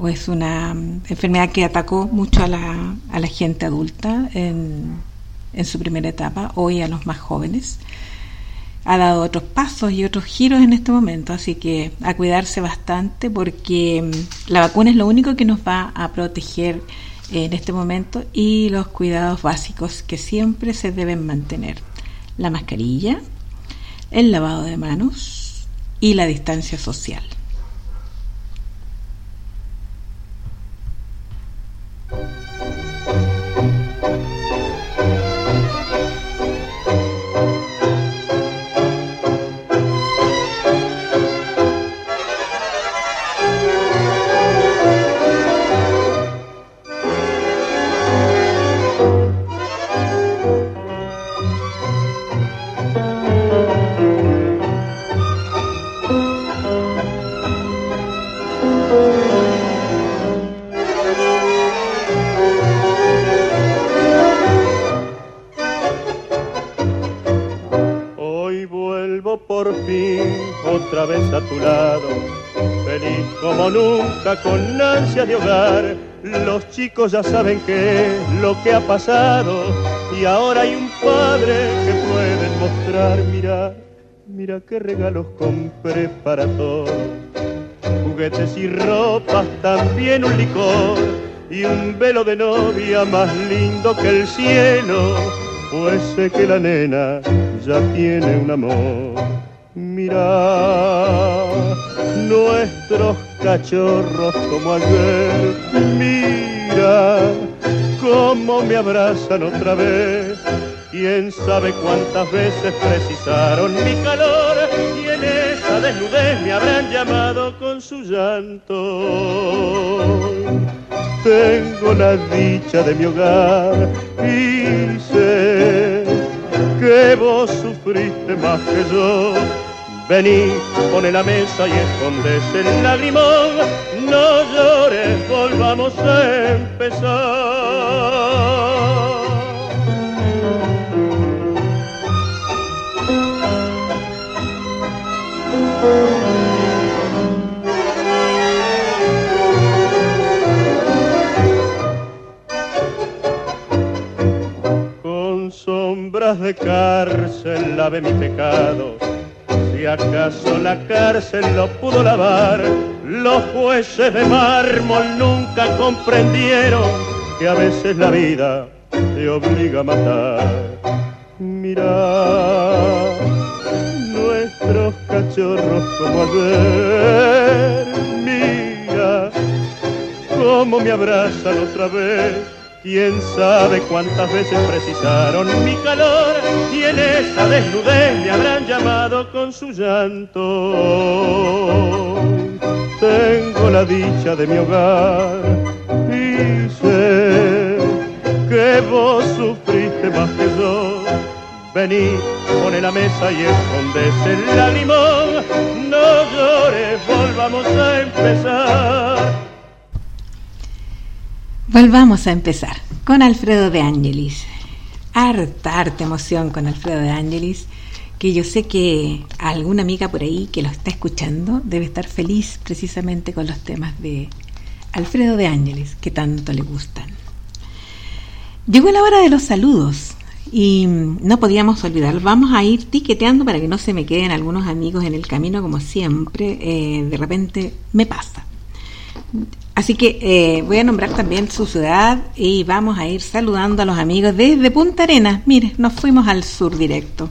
es una enfermedad que atacó mucho a la, a la gente adulta en, en su primera etapa, hoy a los más jóvenes. Ha dado otros pasos y otros giros en este momento, así que a cuidarse bastante porque la vacuna es lo único que nos va a proteger en este momento y los cuidados básicos que siempre se deben mantener. La mascarilla, el lavado de manos y la distancia social. Con ansia de hogar. Los chicos ya saben qué es lo que ha pasado y ahora hay un padre que puede mostrar. Mira, mira qué regalos compré para todos. Juguetes y ropas, también un licor y un velo de novia más lindo que el cielo. Pues sé que la nena ya tiene un amor. Mira nuestros cachorros como ayer. Mira cómo me abrazan otra vez. Quién sabe cuántas veces precisaron mi calor y en esa desnudez me habrán llamado con su llanto. Tengo la dicha de mi hogar y sé que vos sufriste más que yo Vení, pone la mesa y escondes el lagrimón. No llores, volvamos a empezar. Con sombras de cárcel lave mi pecado si acaso la cárcel lo pudo lavar, los jueces de mármol nunca comprendieron que a veces la vida te obliga a matar. Mira nuestros cachorros como ayer, mira cómo me abrazan otra vez. Quién sabe cuántas veces precisaron mi calor y en esa desnudez me habrán con su llanto. Tengo la dicha de mi hogar y sé que vos sufriste más que yo. Vení, pone la mesa y escondes el lagrimón. No llores, volvamos a empezar Volvamos a empezar con Alfredo de Ángelis. Harta, harta emoción con Alfredo de Ángelis, que yo sé que alguna amiga por ahí que lo está escuchando debe estar feliz precisamente con los temas de Alfredo de Ángelis, que tanto le gustan. Llegó la hora de los saludos y no podíamos olvidar. Vamos a ir tiqueteando para que no se me queden algunos amigos en el camino, como siempre. Eh, de repente me pasa. Así que eh, voy a nombrar también su ciudad y vamos a ir saludando a los amigos desde Punta Arenas. Mire, nos fuimos al sur directo.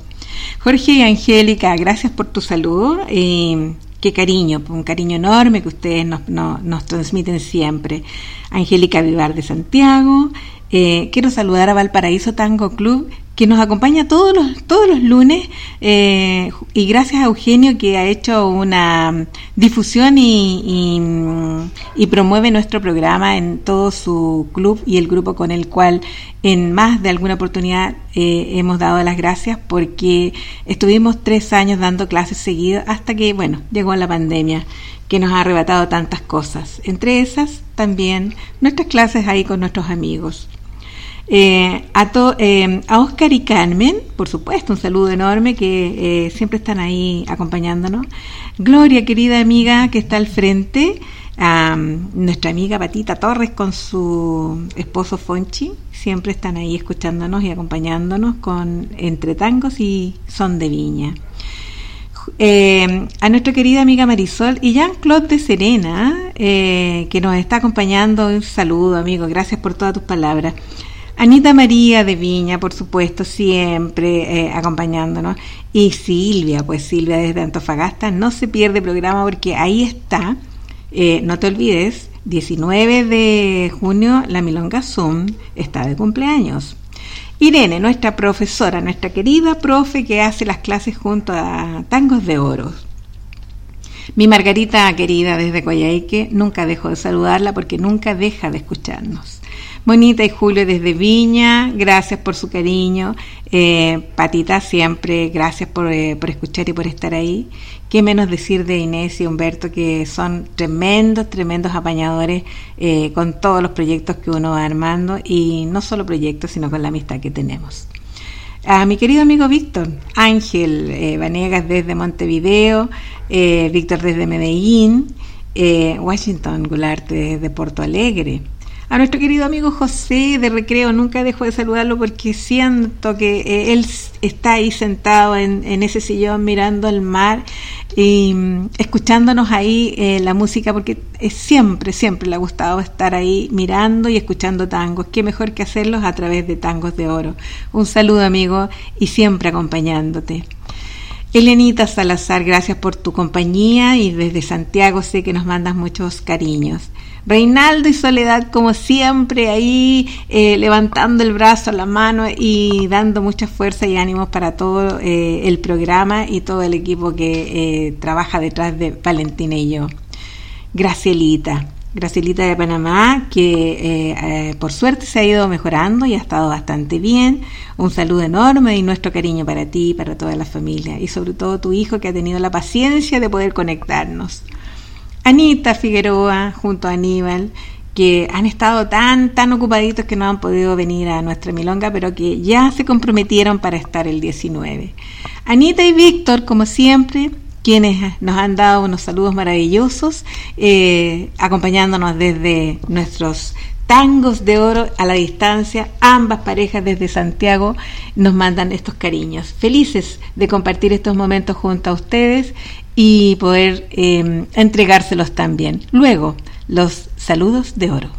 Jorge y Angélica, gracias por tu saludo. y qué cariño, un cariño enorme que ustedes nos, nos, transmiten siempre. Angélica Vivar de Santiago. Eh, quiero saludar a Valparaíso Tango Club, que nos acompaña todos los, todos los lunes eh, y gracias a Eugenio que ha hecho una difusión y, promueve nuestro programa en todo su club y el grupo con el cual en más de alguna oportunidad eh, hemos dado las gracias porque estuvimos tres años dando clases seguidas hasta que, bueno, llegó la pandemia que nos ha arrebatado tantas cosas. Entre esas también nuestras clases ahí con nuestros amigos. Eh, a, eh, a, Oscar y Carmen, por supuesto, un saludo enorme que eh, siempre están ahí acompañándonos. Gloria, querida amiga que está al frente, a nuestra amiga Patita Torres con su esposo Fonchi, siempre están ahí escuchándonos y acompañándonos con entre tangos y son de viña. a nuestra querida amiga Marisol y Jean-Claude de Serena, que nos está acompañando. Un saludo, amigo. Gracias por todas tus palabras. Anita María de Viña, por supuesto, siempre eh, acompañándonos. Y Silvia, pues Silvia desde Antofagasta, no se pierde programa porque ahí está, eh, no te olvides, 19 de junio la Milonga Zoom está de cumpleaños. Irene, nuestra profesora, nuestra querida profe que hace las clases junto a Tangos de Oro. Mi Margarita querida desde Coyhaique, nunca dejo de saludarla porque nunca deja de escucharnos. Bonita y Julio desde Viña, gracias por su cariño. Eh, Patita, siempre gracias por, eh, por, escuchar y por estar ahí. Qué menos decir de Inés y Humberto, que son tremendos, tremendos apañadores eh, con todos los proyectos que uno va armando y no solo proyectos, sino con la amistad que tenemos. A mi querido amigo Víctor, Ángel Vanegas desde Montevideo, Víctor desde Medellín, Washington Gularte desde Porto Alegre. A nuestro querido amigo José de Recreo, nunca dejo de saludarlo porque siento que eh, él está ahí sentado en, ese sillón mirando el mar y mm, escuchándonos ahí eh, la música porque siempre, siempre le ha gustado estar ahí mirando y escuchando tangos. Qué mejor que hacerlos a través de tangos de oro. Un saludo amigo y siempre acompañándote. Elenita Salazar, gracias por tu compañía y desde Santiago sé que nos mandas muchos cariños. Reinaldo y Soledad, como siempre, ahí eh, levantando el brazo, la mano y dando mucha fuerza y ánimos para todo eh, el programa y todo el equipo que eh, trabaja detrás de Valentina y yo. Gracielita, Gracielita de Panamá, que por suerte se ha ido mejorando y ha estado bastante bien. Un saludo enorme y nuestro cariño para ti, para toda la familia y sobre todo tu hijo que ha tenido la paciencia de poder conectarnos. Anita Figueroa junto a Aníbal, que han estado tan, tan ocupaditos que no han podido venir a nuestra milonga, pero que ya se comprometieron para estar el 19. Anita y Víctor, como siempre, quienes nos han dado unos saludos maravillosos, eh, acompañándonos desde nuestros tangos de oro a la distancia, ambas parejas desde Santiago nos mandan estos cariños. Felices de compartir estos momentos junto a ustedes y poder eh, entregárselos también. Luego, los saludos de oro.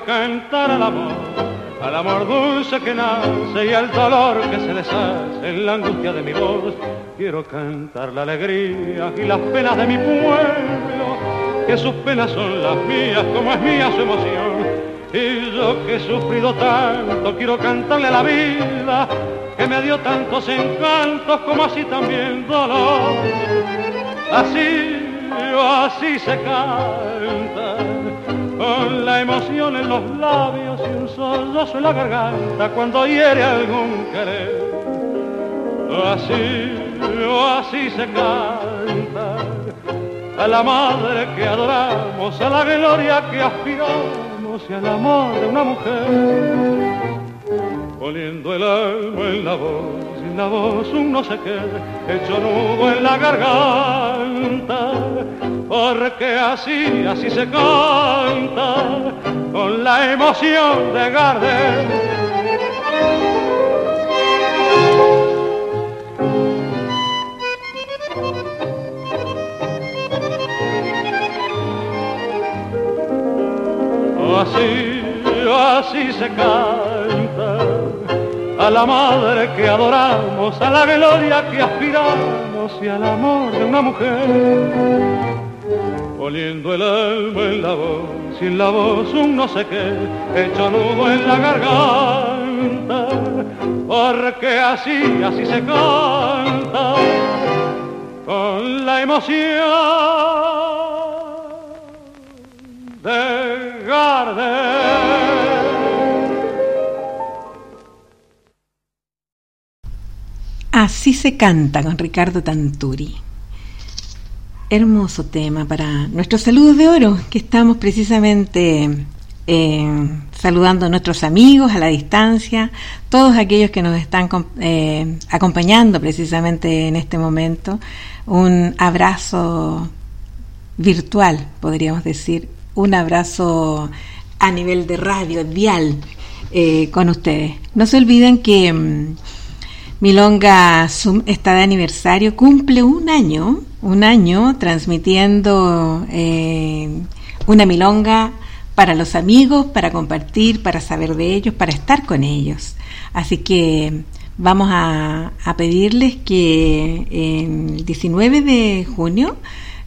Quiero cantar al amor, al amor dulce que nace y al dolor que se deshace en la angustia de mi voz. Quiero cantar la alegría y las penas de mi pueblo que sus penas son las mías, como es mía su emoción. Y yo que he sufrido tanto, quiero cantarle a la vida, que me dio tantos encantos como así también dolor. Así, así se canta, con la emoción en los labios y un sollozo en la garganta cuando hiere algún querer. Así, así se canta a la madre que adoramos, a la gloria que aspiramos y al amor de una mujer. Poniendo el alma en la voz, la voz un no sé qué, hecho nudo en la garganta, porque así, así se canta, con la emoción de Gardel. Así, así se canta la madre que adoramos, a la gloria que aspiramos y al amor de una mujer. Poniendo el alma en la voz y en la voz un no sé qué, hecho nudo en la garganta, porque así, así se canta con la emoción de Así se canta con Ricardo Tanturi. Hermoso tema para nuestros saludos de oro, que estamos precisamente eh, saludando a nuestros amigos a la distancia, todos aquellos que nos están eh, acompañando precisamente en este momento. Un abrazo virtual, podríamos decir, un abrazo a nivel de radio, dial, eh, con ustedes. No se olviden que mm, Milonga Zoom está de aniversario, cumple un año, un año transmitiendo eh, una milonga para los amigos, para compartir, para saber de ellos, para estar con ellos. Así que vamos a, a pedirles que el 19 de junio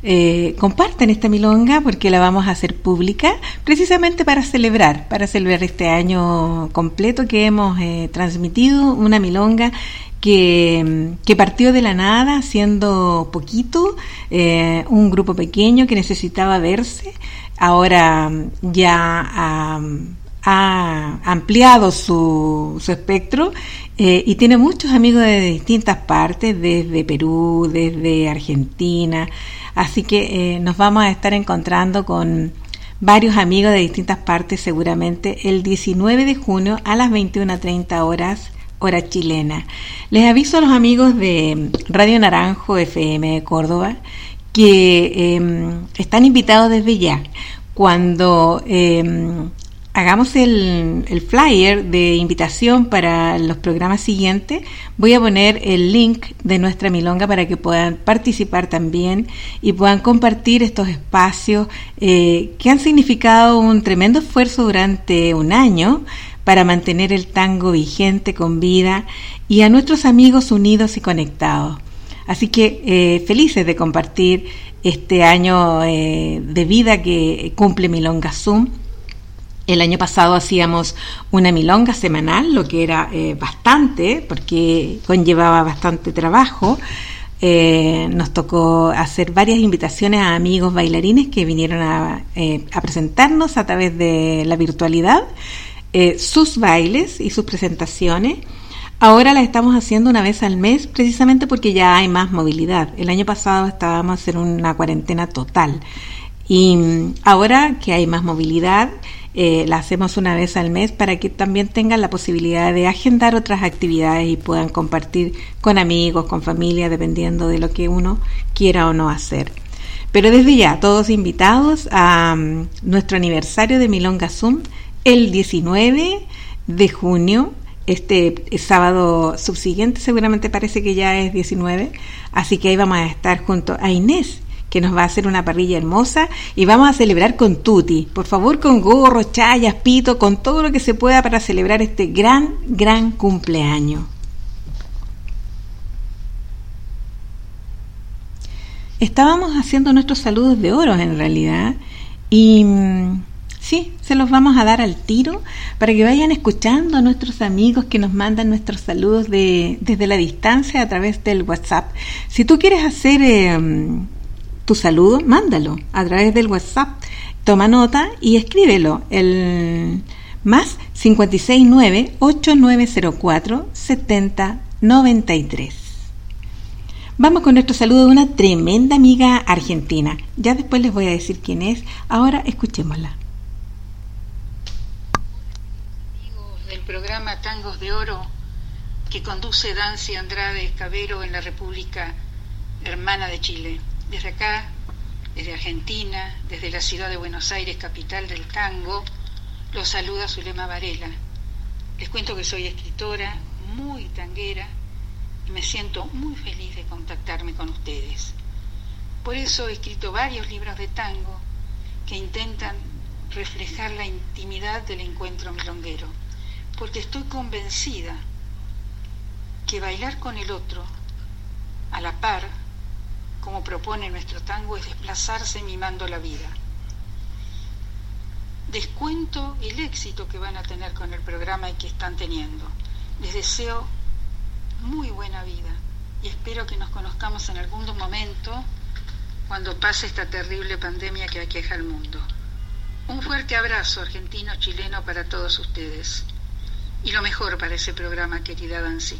eh, compartan esta milonga porque la vamos a hacer pública precisamente para celebrar, para celebrar este año completo que hemos eh, transmitido una milonga que, que, partió de la nada, siendo poquito, eh, un grupo pequeño que necesitaba verse, ahora ya ha, ha ampliado su, su espectro y tiene muchos amigos de distintas partes, desde Perú, desde Argentina, Así que eh, nos vamos a estar encontrando con varios amigos de distintas partes seguramente el 19 de junio a las 21.30 horas hora chilena. Les aviso a los amigos de Radio Naranjo FM de Córdoba que em, están invitados desde ya. Cuando em, hagamos el, flyer de invitación para los programas siguientes, voy a poner el link de nuestra milonga para que puedan participar también y puedan compartir estos espacios eh, que han significado un tremendo esfuerzo durante un año para mantener el tango vigente con vida y a nuestros amigos unidos y conectados. Así que eh, felices de compartir este año eh, de vida que cumple Milonga Zoom el año pasado hacíamos una milonga semanal, lo que era eh, bastante, porque conllevaba bastante trabajo. Eh, nos tocó hacer varias invitaciones a amigos bailarines que vinieron a, eh, presentarnos a través de la virtualidad sus bailes y sus presentaciones. Ahora las estamos haciendo una vez al mes precisamente porque ya hay más movilidad. El año pasado estábamos en una cuarentena total y mm, ahora que hay más movilidad, eh, la hacemos una vez al mes para que también tengan la posibilidad de agendar otras actividades y puedan compartir con amigos, con familia, dependiendo de lo que uno quiera o no hacer. Pero desde ya, todos invitados a mm, nuestro aniversario de Milonga Zoom el 19 de junio este sábado subsiguiente seguramente parece que ya es 19, así que ahí vamos a estar junto a Inés que nos va a hacer una parrilla hermosa y vamos a celebrar con tutti, por favor con gorro, chayas, pito, con todo lo que se pueda para celebrar este gran, gran cumpleaños. estábamos haciendo nuestros saludos de oro en realidad y mm, sí, se los vamos a dar al tiro para que vayan escuchando a nuestros amigos que nos mandan nuestros saludos de, desde la distancia a través del WhatsApp. Si tú quieres hacer em, tu saludo, mándalo a través del WhatsApp. Toma nota y escríbelo. El más 569-8904-7093. Vamos con nuestro saludo de una tremenda amiga argentina. Ya después les voy a decir quién es. Ahora escuchémosla. Amigos del programa Tangos de Oro que conduce Dancy Andrade Escabero en la República Hermana de Chile. Desde acá, desde Argentina, desde la ciudad de Buenos Aires, capital del tango, los saluda Zulema Varela. Les cuento que soy escritora, muy tanguera, y me siento muy feliz de contactarme con ustedes. Por eso he escrito varios libros de tango que intentan reflejar la intimidad del encuentro milonguero, porque estoy convencida que bailar con el otro, a la par, como propone nuestro tango, es desplazarse mimando la vida. Descuento el éxito que van a tener con el programa y que están teniendo. Les deseo muy buena vida y espero que nos conozcamos en algún momento cuando pase esta terrible pandemia que aqueja al mundo. Un fuerte abrazo argentino-chileno para todos ustedes y lo mejor para ese programa, querida Dancy.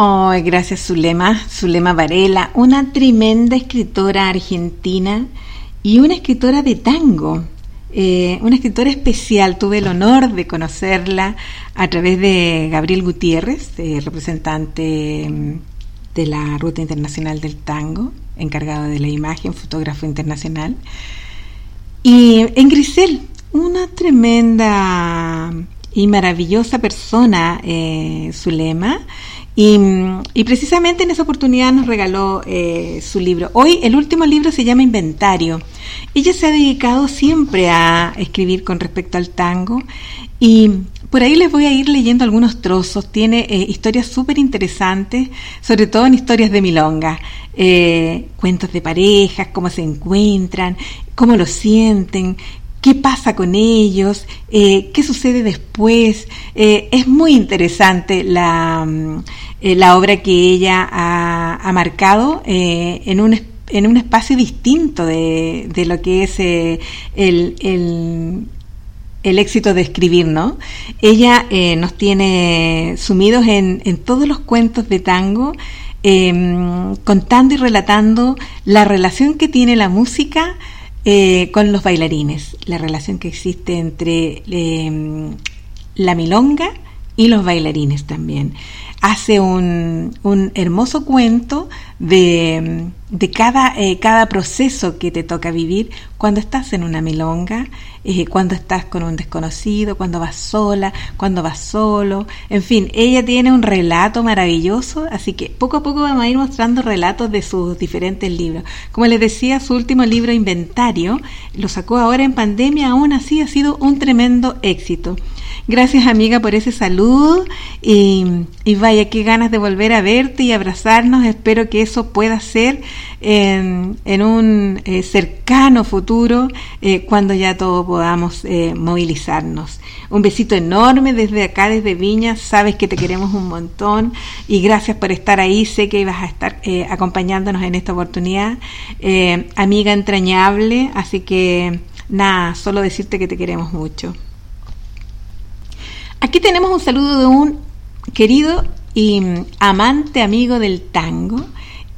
Oh, gracias Zulema, Zulema Varela, una tremenda escritora argentina y una escritora de tango. Eh, una escritora especial, tuve el honor de conocerla a través de Gabriel Gutiérrez, representante mm, de la Ruta Internacional del Tango, encargado de la imagen, fotógrafo internacional. Y en Grisel, una tremenda y maravillosa persona, eh, Zulema, y, precisamente en esa oportunidad nos regaló eh, su libro. Hoy el último libro se llama Inventario. Ella se ha dedicado siempre a escribir con respecto al tango y por ahí les voy a ir leyendo algunos trozos. Tiene eh, historias súper interesantes, sobre todo en historias de Milonga. Eh, cuentos de parejas, cómo se encuentran, cómo lo sienten, qué pasa con ellos, eh, qué sucede después. es muy interesante la, mm, la obra que ella ha, marcado en un en un espacio distinto de, de lo que es el, el, el éxito de escribir, ¿no? Ella eh, nos tiene sumidos en, en, todos los cuentos de tango, em, contando y relatando la relación que tiene la música eh, con los bailarines, la relación que existe entre em, la milonga y los bailarines también. Hace un, un hermoso cuento de, de cada, eh, cada proceso que te toca vivir cuando estás en una milonga, eh, cuando estás con un desconocido, cuando vas sola, cuando vas solo, en fin, ella tiene un relato maravilloso, así que poco a poco vamos a ir mostrando relatos de sus diferentes libros. Como les decía, su último libro, Inventario, lo sacó ahora en pandemia, aún así ha sido un tremendo éxito. Gracias amiga por ese saludo y, vaya, qué ganas de volver a verte y abrazarnos. Espero que eso pueda ser en, un eh, cercano futuro eh, cuando ya todos podamos eh, movilizarnos. Un besito enorme desde acá, desde Viña. Sabes que te queremos un montón y gracias por estar ahí. Sé que ibas a estar acompañándonos en esta oportunidad. amiga entrañable, así que nada, solo decirte que te queremos mucho. Aquí tenemos un saludo de un querido y amante amigo del tango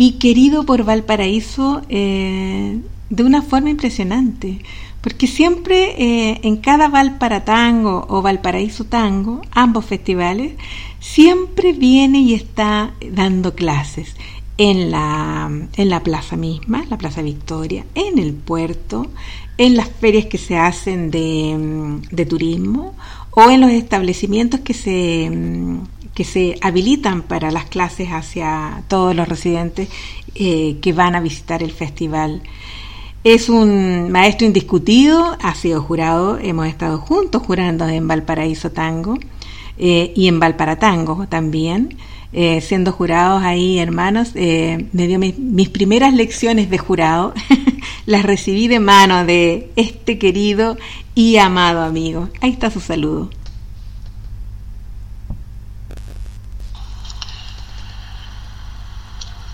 y querido por Valparaíso eh, de una forma impresionante, porque siempre eh, en cada Valparatango o Valparaíso Tango, ambos festivales, siempre viene y está dando clases en la, en la plaza misma, la Plaza Victoria, en el puerto, en las ferias que se hacen de, de turismo o en los establecimientos que se, mm, que se habilitan para las clases hacia todos los residentes eh, que van a visitar el festival. Es un maestro indiscutido, ha sido jurado, hemos estado juntos jurando en Valparaíso Tango. y en Valparatango también. siendo jurados ahí, hermanos, me dio mis primeras lecciones de jurado, las recibí de mano de este querido y amado amigo. Ahí está su saludo.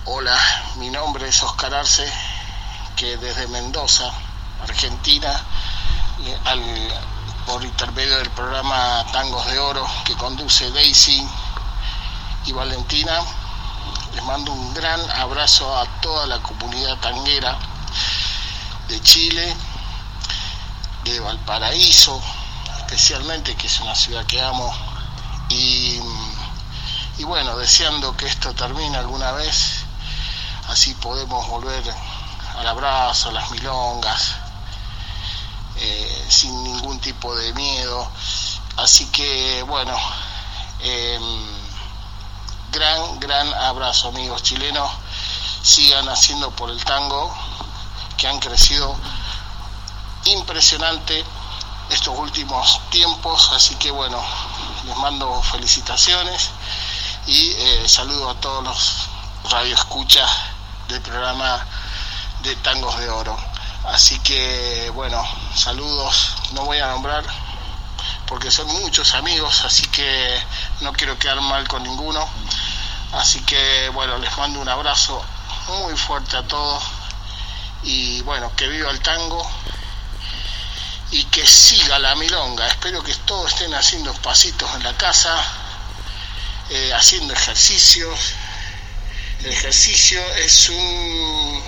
Hola, mi nombre es Oscar Arce, que desde Mendoza, Argentina, al, por intermedio del programa Tangos de Oro que conduce Daisy y Valentina, les mando un gran abrazo a toda la comunidad tanguera de Chile, de Valparaíso, especialmente, que es una ciudad que amo, y, y bueno, deseando que esto termine alguna vez así podemos volver al abrazo, a las milongas, eh, sin ningún tipo de miedo. Así que bueno, em, gran, gran abrazo amigos chilenos, sigan haciendo por el tango, que han crecido impresionante estos últimos tiempos, así que bueno, les mando felicitaciones y eh, saludo a todos los radioescuchas del programa de Tangos de Oro. Así que, bueno, saludos, no voy a nombrar porque son muchos amigos, así que no quiero quedar mal con ninguno. Así que, bueno, les mando un abrazo muy fuerte a todos y, bueno, que viva el tango y que siga la milonga. Espero que todos estén haciendo pasitos en la casa, eh, haciendo ejercicios el ejercicio es un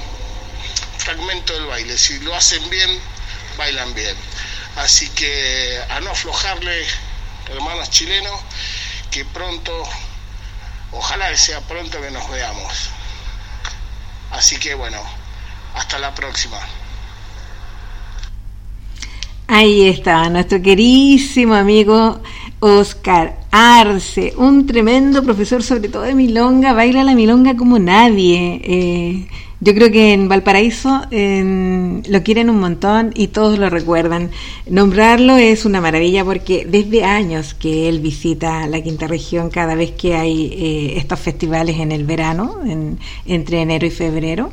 fragmento del baile. Si lo hacen bien, bailan bien. Así que a no aflojarle, hermanos chilenos, que pronto, ojalá sea pronto que nos veamos. Así que bueno, hasta la próxima. Ahí está, nuestro querísimo amigo Oscar Arce, un tremendo profesor, sobre todo de milonga, baila la milonga como nadie. Eh, yo creo que en Valparaíso lo quieren un montón y todos lo recuerdan. Nombrarlo es una maravilla porque desde años que él visita la quinta región cada vez que hay eh, estos festivales en el verano, entre enero y febrero,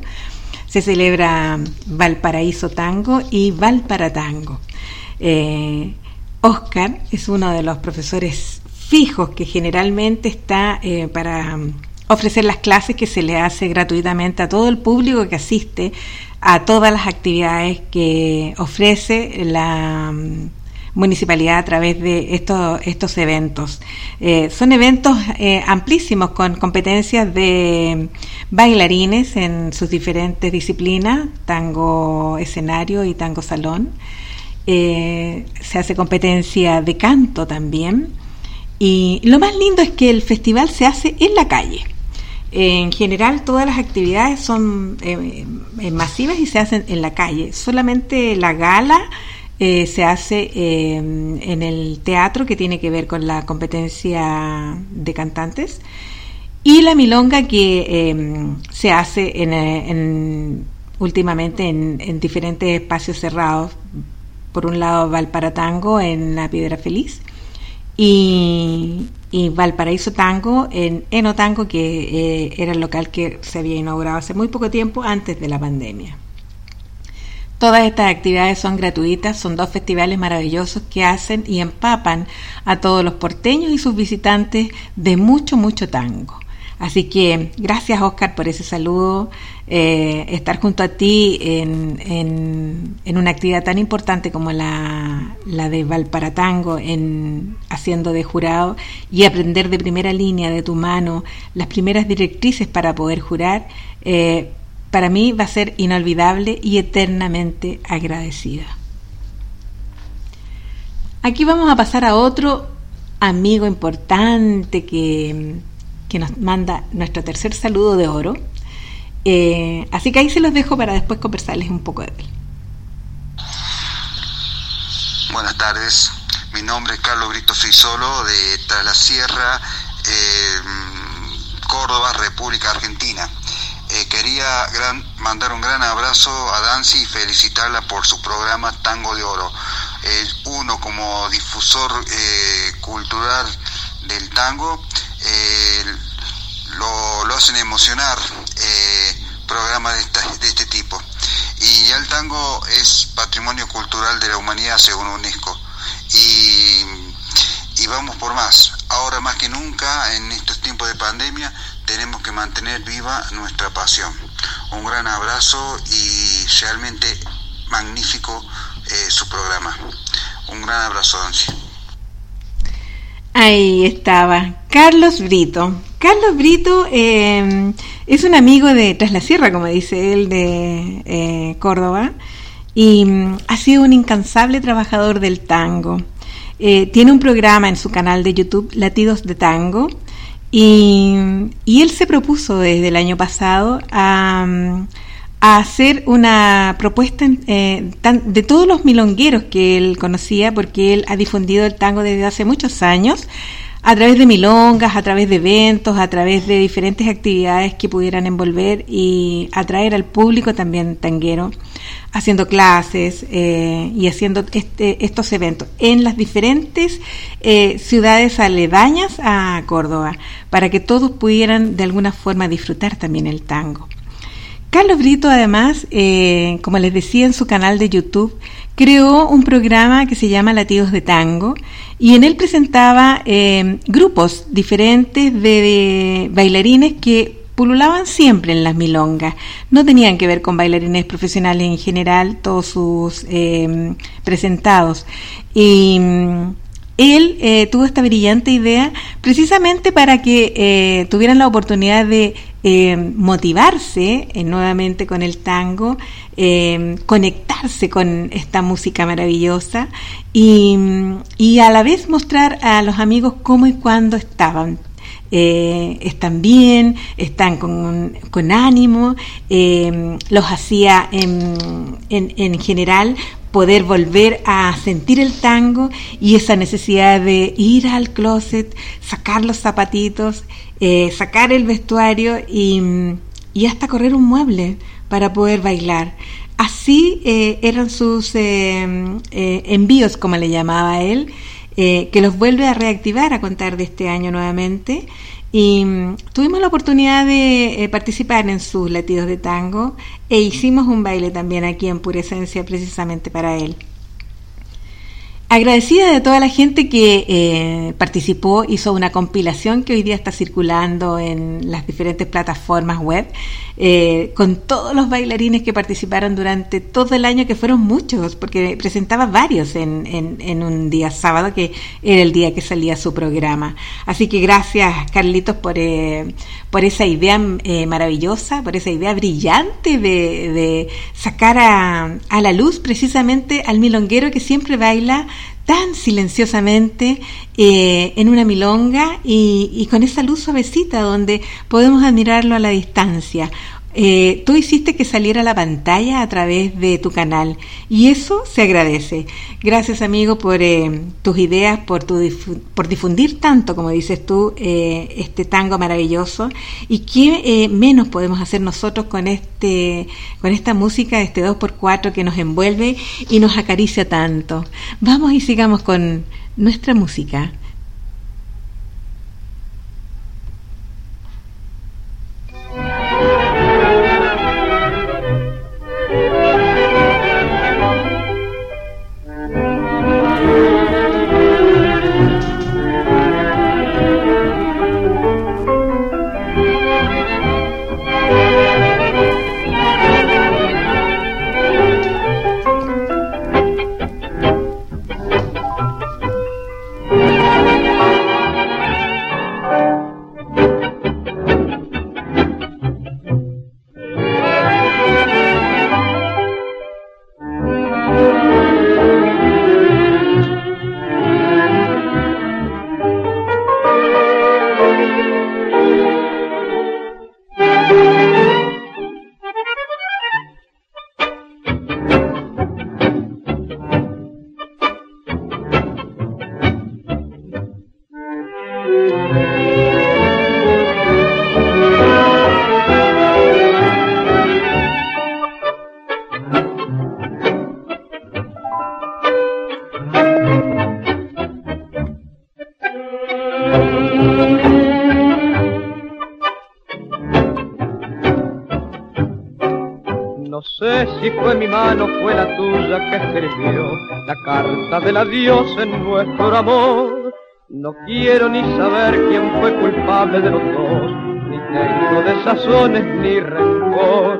se celebra Valparaíso Tango y Valparatango. Eh, Oscar es uno de los profesores fijos que generalmente está eh, para um, ofrecer las clases que se le hace gratuitamente a todo el público que asiste a todas las actividades que ofrece la um, municipalidad a través de estos, estos eventos. Eh, son eventos eh, amplísimos con competencias de bailarines en sus diferentes disciplinas, tango escenario y tango salón. Eh, se hace competencia de canto también. Y lo más lindo es que el festival se hace en la calle. En general todas las actividades son eh, eh, masivas y se hacen en la calle. Solamente la gala se hace en el teatro que tiene que ver con la competencia de cantantes y la milonga que se hace en, últimamente en diferentes espacios cerrados por un lado Valparatango en la Piedra Feliz y, Valparaíso Tango en Enotango, que eh, era el local que se había inaugurado hace muy poco tiempo antes de la pandemia. Todas estas actividades son gratuitas, son dos festivales maravillosos que hacen y empapan a todos los porteños y sus visitantes de mucho, mucho tango. Así que gracias Oscar por ese saludo, eh, estar junto a ti en, en, una actividad tan importante como la, la, de Valparatango, en, haciendo de jurado y aprender de primera línea, de tu mano, las primeras directrices para poder jurar, eh, para mí va a ser inolvidable y eternamente agradecida. Aquí vamos a pasar a otro amigo importante que que nos manda nuestro tercer saludo de oro. Eh, así que ahí se los dejo para después conversarles un poco de él. Buenas tardes, mi nombre es Carlos Brito Frisolo de Tras la Sierra, eh, Córdoba, República Argentina. Eh, quería gran, mandar un gran abrazo a Dancy y felicitarla por su programa Tango de Oro. uno como difusor cultural del tango, eh, lo, hacen emocionar eh, programas de, de, este tipo. Y el tango es patrimonio cultural de la humanidad según UNESCO. Y, y vamos por más. Ahora más que nunca, en estos tiempos de pandemia, tenemos que mantener viva nuestra pasión. Un gran abrazo y realmente magnífico eh, su programa. Un gran abrazo, Doncia. Ahí estaba, Carlos Brito. Carlos Brito eh, es un amigo de Tras la Sierra, como dice él, de eh, Córdoba, y mm, ha sido un incansable trabajador del tango. tiene un programa en su canal de YouTube, Latidos de Tango, y, y él se propuso desde el año pasado a mm, a hacer una propuesta eh, de todos los milongueros que él conocía, porque él ha difundido el tango desde hace muchos años, a través de milongas, a través de eventos, a través de diferentes actividades que pudieran envolver y atraer al público también tanguero, haciendo clases eh, y haciendo este, estos eventos en las diferentes eh, ciudades aledañas a Córdoba, para que todos pudieran de alguna forma disfrutar también el tango. Carlos Brito, además, eh, como les decía en su canal de YouTube, creó un programa que se llama Latidos de Tango y en él presentaba eh, grupos diferentes de, bailarines que pululaban siempre en las milongas. No tenían que ver con bailarines profesionales en general, todos sus eh, presentados. Y mm, él eh, tuvo esta brillante idea precisamente para que eh, tuvieran la oportunidad de eh, motivarse nuevamente con el tango, conectarse con esta música maravillosa y, y, a la vez mostrar a los amigos cómo y cuándo estaban. Están bien, están con, con ánimo, los hacía en, en, en general poder volver a sentir el tango y esa necesidad de ir al closet, sacar los zapatitos, eh, sacar el vestuario y, hasta correr un mueble para poder bailar. Así eh, eran sus eh, envíos, como le llamaba él, que los vuelve a reactivar a contar de este año nuevamente y mm, tuvimos la oportunidad de eh, participar en sus latidos de tango e hicimos un baile también aquí en Pura Esencia precisamente para él. Agradecida de toda la gente que eh, participó, hizo una compilación que hoy día está circulando en las diferentes plataformas web, eh, con todos los bailarines que participaron durante todo el año, que fueron muchos, porque presentaba varios en, en, un día sábado, que era el día que salía su programa. Así que gracias, Carlitos, por, eh, por esa idea maravillosa, por esa idea brillante de, de sacar a, a la luz precisamente al milonguero que siempre baila tan silenciosamente eh, en una milonga y, con esa luz suavecita donde podemos admirarlo a la distancia. Eh, tú hiciste que saliera la pantalla a través de tu canal y eso se agradece. Gracias amigo por eh, tus ideas, por, tu por difundir tanto, como dices tú, eh, este tango maravilloso y qué menos podemos hacer nosotros con, este, con esta música, este 2x4 que nos envuelve y nos acaricia tanto. Vamos y sigamos con nuestra música. Del adiós en nuestro amor. No quiero ni saber quién fue culpable de los dos, ni tengo desazones ni rencor.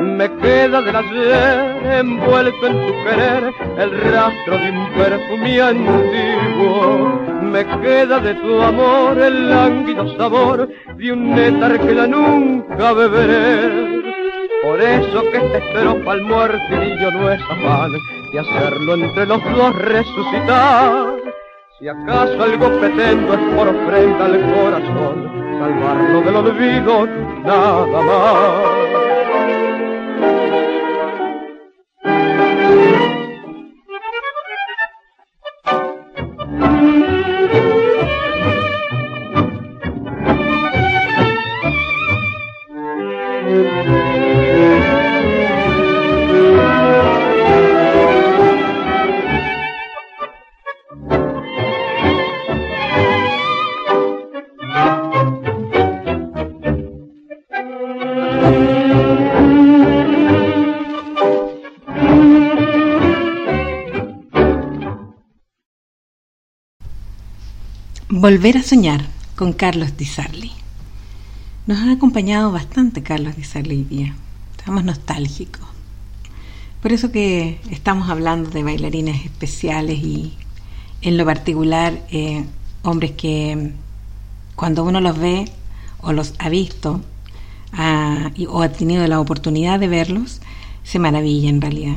Me queda del ayer envuelto en tu querer el rastro de un perfume antiguo. Me queda de tu amor el lánguido sabor de un néctar que la nunca beberé. Por eso que esta estrofa al muertillo no es afán de hacerlo entre los dos resucitar. Si acaso algo pretendo es por ofrenda al corazón, salvarlo del olvido, nada más. Volver a soñar con Carlos Di Sarli. Nos ha acompañado bastante Carlos Di Sarli hoy día. Estamos nostálgicos. Por eso que estamos hablando de bailarines especiales y en lo particular eh, hombres que cuando uno los ve o los ha visto o ha tenido la oportunidad de verlos, se maravilla en realidad.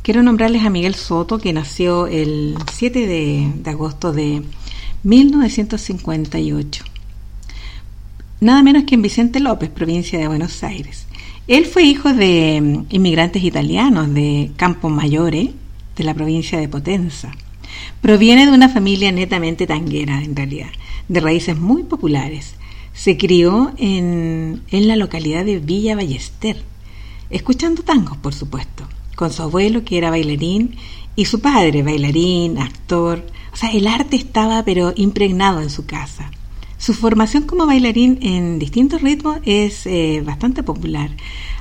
Quiero nombrarles a Miguel Soto, que nació el 7 de agosto de 1958. Nada menos que en Vicente López, provincia de Buenos Aires. Él fue hijo de mm, inmigrantes italianos de Campo Mayore, de la provincia de Potenza. Proviene de una familia netamente tanguera, en realidad, de raíces muy populares. Se crió en, en la localidad de Villa Ballester, escuchando tangos, por supuesto, con su abuelo, que era bailarín, y su padre, bailarín, actor, o sea, el arte estaba pero impregnado en su casa. Su formación como bailarín en distintos ritmos es eh, bastante popular.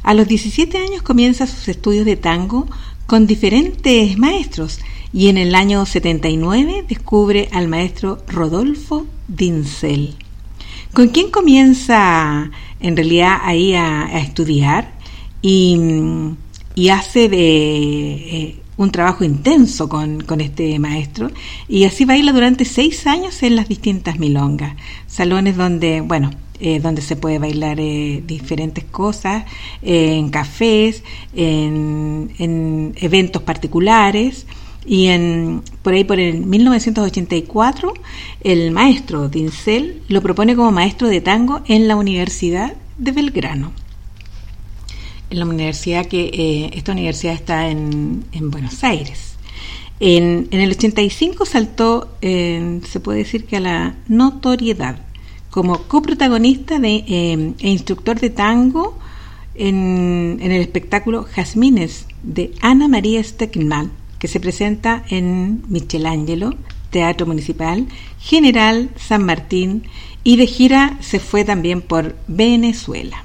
A los 17 años comienza sus estudios de tango con diferentes maestros y en el año 79 descubre al maestro Rodolfo Dincel, con quien comienza en realidad ahí a, estudiar y, hace de... Un trabajo intenso con, este maestro y así baila durante seis años en las distintas milongas, salones donde, bueno, eh, donde se puede bailar eh, diferentes cosas, eh, en cafés, en, en, eventos particulares. Y en, por ahí, por el 1984, el maestro Dincel lo propone como maestro de tango en la Universidad de Belgrano en la universidad que eh, esta universidad está en, Buenos Aires. En, el 85 saltó, se puede decir que a la notoriedad, como coprotagonista de, eh, e instructor de tango en, el espectáculo Jazmines de Ana María Steckman, que se presenta en Michelangelo, Teatro Municipal, General San Martín, y de gira se fue también por Venezuela.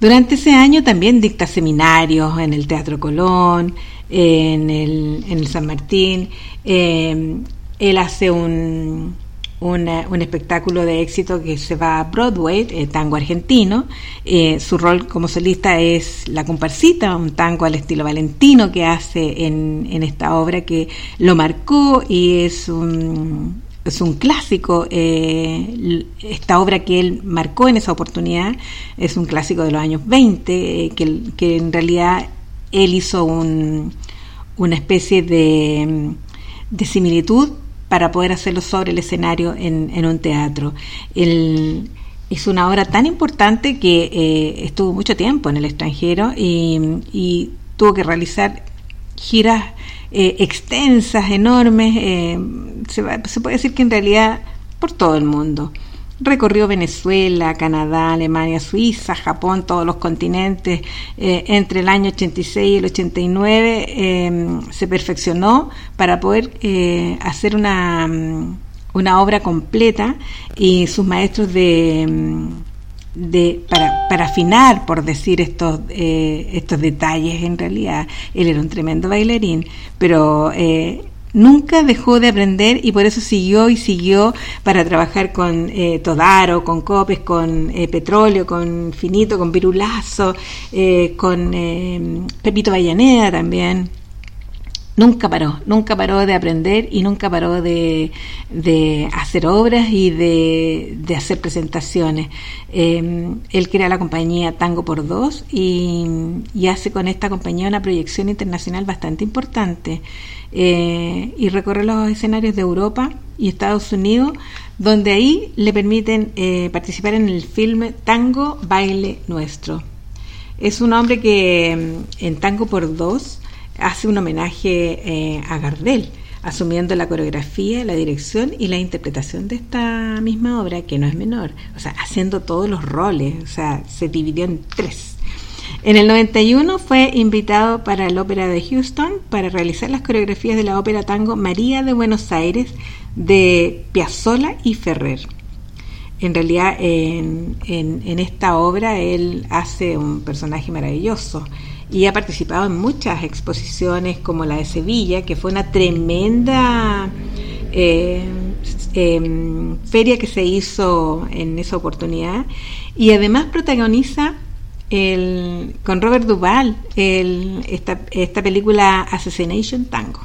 Durante ese año también dicta seminarios en el Teatro Colón, en el, en el San Martín. Eh, él hace un, un espectáculo de éxito que se va a Broadway, eh, tango argentino. Eh, su rol como solista es la comparsita, un tango al estilo valentino que hace en, en esta obra que lo marcó y es un, es un clásico. Eh, esta obra que él marcó en esa oportunidad es un clásico de los años 20, eh, que, en realidad él hizo una especie de, similitud para poder hacerlo sobre el escenario en, un teatro. Él, es una obra tan importante que eh, estuvo mucho tiempo en el extranjero y tuvo que realizar giras eh, extensas, enormes, eh, se, puede decir que en realidad por todo el mundo. Recorrió Venezuela, Canadá, Alemania, Suiza, Japón, todos los continentes. Eh, entre el año 86 y el 89 se perfeccionó para poder hacer una, una obra completa y sus maestros de de, para, para afinar, por decir estos, eh, estos detalles, en realidad, él era un tremendo bailarín, pero eh, nunca dejó de aprender y por eso siguió y siguió para trabajar con eh, Todaro, con Copes, con Petróleo, con Finito, con Pirulazo, con Pepito Vallaneda también nunca paró, nunca paró de aprender y nunca paró de, hacer obras y de, hacer presentaciones. Eh, él crea la compañía Tango por Dos y, hace con esta compañía una proyección internacional bastante importante eh, y recorre los escenarios de Europa y Estados Unidos, donde ahí le permiten eh, participar en el filme Tango Baile Nuestro. Es un hombre que en Tango por Dos hace un homenaje eh, a Gardel, asumiendo la coreografía, la dirección y la interpretación de esta misma obra, que no es menor, o sea, haciendo todos los roles, o sea, se dividió en tres. En el 91 fue invitado para la Ópera de Houston para realizar las coreografías de la ópera tango María de Buenos Aires de Piazzolla y Ferrer. En realidad, en, en esta obra él hace un personaje maravilloso y ha participado en muchas exposiciones como la de Sevilla, que fue una tremenda eh, em, feria que se hizo en esa oportunidad y además protagoniza el, con Robert Duvall el, esta, esta película Assassination Tango.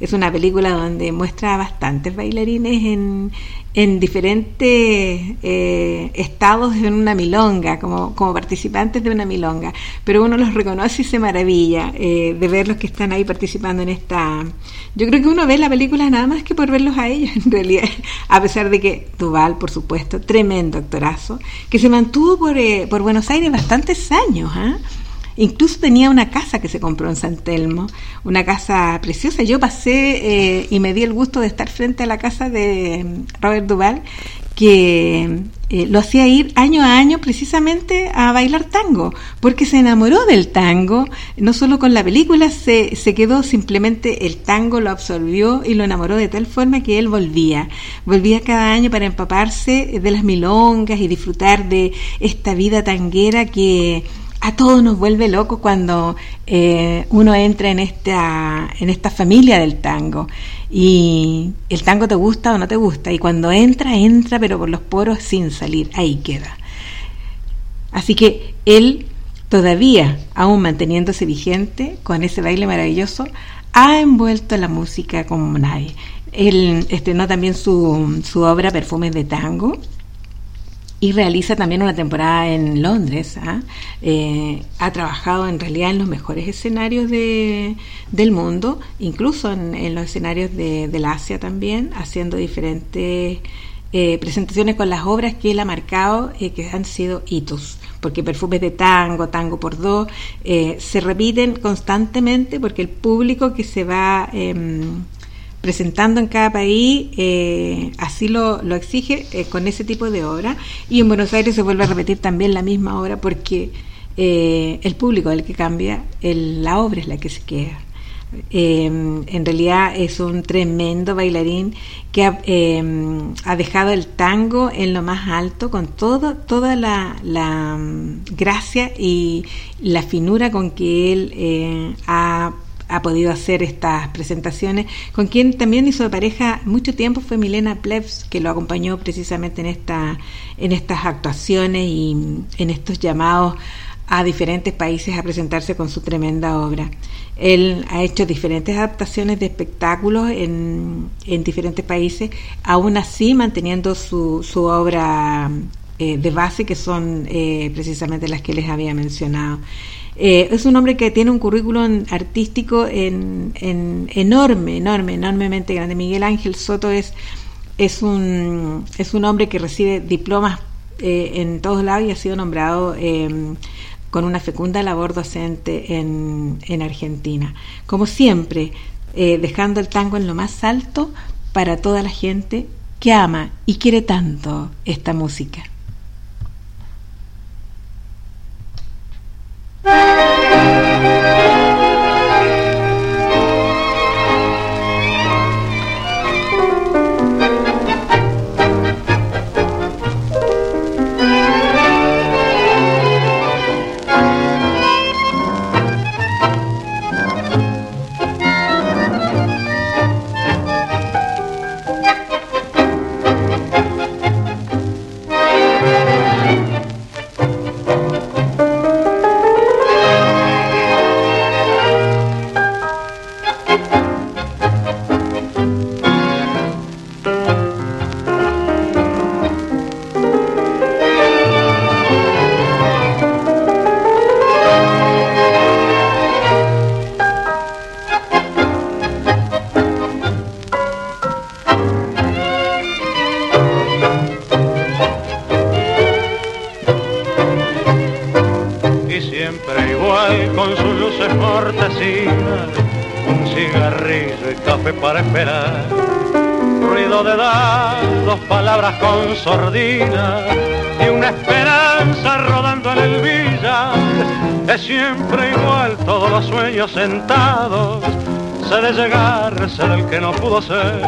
Es una película donde muestra bastantes bailarines en, en diferentes eh, estados en una milonga, como, como participantes de una milonga, pero uno los reconoce y se maravilla eh, de ver los que están ahí participando en esta... Yo creo que uno ve la película nada más que por verlos a ellos, en realidad, a pesar de que Duval, por supuesto, tremendo actorazo, que se mantuvo por, eh, por Buenos Aires bastantes años, ¿ah? Incluso tenía una casa que se compró en San Telmo, una casa preciosa. Yo pasé eh, y me di el gusto de estar frente a la casa de mm, Robert Duval, que eh, lo hacía ir año a año precisamente a bailar tango, porque se enamoró del tango, no solo con la película, se, se quedó simplemente el tango, lo absorbió y lo enamoró de tal forma que él volvía, volvía cada año para empaparse de las milongas y disfrutar de esta vida tanguera que a todos nos vuelve loco cuando eh, uno entra en esta, en esta familia del tango. Y el tango te gusta o no te gusta. Y cuando entra, entra, pero por los poros sin salir. Ahí queda. Así que él, todavía, aún manteniéndose vigente con ese baile maravilloso, ha envuelto la música como nadie. Él estrenó también su, su obra Perfumes de Tango, y realiza también una temporada en Londres. ¿ah? Eh, ha trabajado en realidad en los mejores escenarios de, del mundo, incluso en, los escenarios de, del Asia también, haciendo diferentes eh, presentaciones con las obras que él ha marcado eh, que han sido hitos porque perfumes de tango, tango por dos, se repiten constantemente porque el público que se va em, presentando en cada país, eh, así lo, lo exige eh, con ese tipo de obra. Y en Buenos Aires se vuelve a repetir también la misma obra porque eh, el público es el que cambia, la obra es la que se queda. en realidad es un tremendo bailarín que ha, ha, dejado el tango en lo más alto con toda la, la mm, gracia y la finura con que él ha ha podido hacer estas presentaciones, con quien también hizo de pareja mucho tiempo fue Milena Plebs, que lo acompañó precisamente en, esta, en estas actuaciones y en estos llamados a diferentes países a presentarse con su tremenda obra. Él ha hecho diferentes adaptaciones de espectáculos en, en diferentes países, aún así manteniendo su, su obra eh, de base, que son eh, precisamente las que les había mencionado. Eh, es un hombre que tiene un currículum artístico en, enorme, enorme, enormemente grande. Miguel Ángel Soto es, es, un, es un hombre que recibe diplomas eh, en todos lados y ha sido nombrado em, con una fecunda labor docente en, en Argentina. Como siempre, eh, dejando el tango en lo más alto para toda la gente que ama y quiere tanto esta música. Música no pudo ser.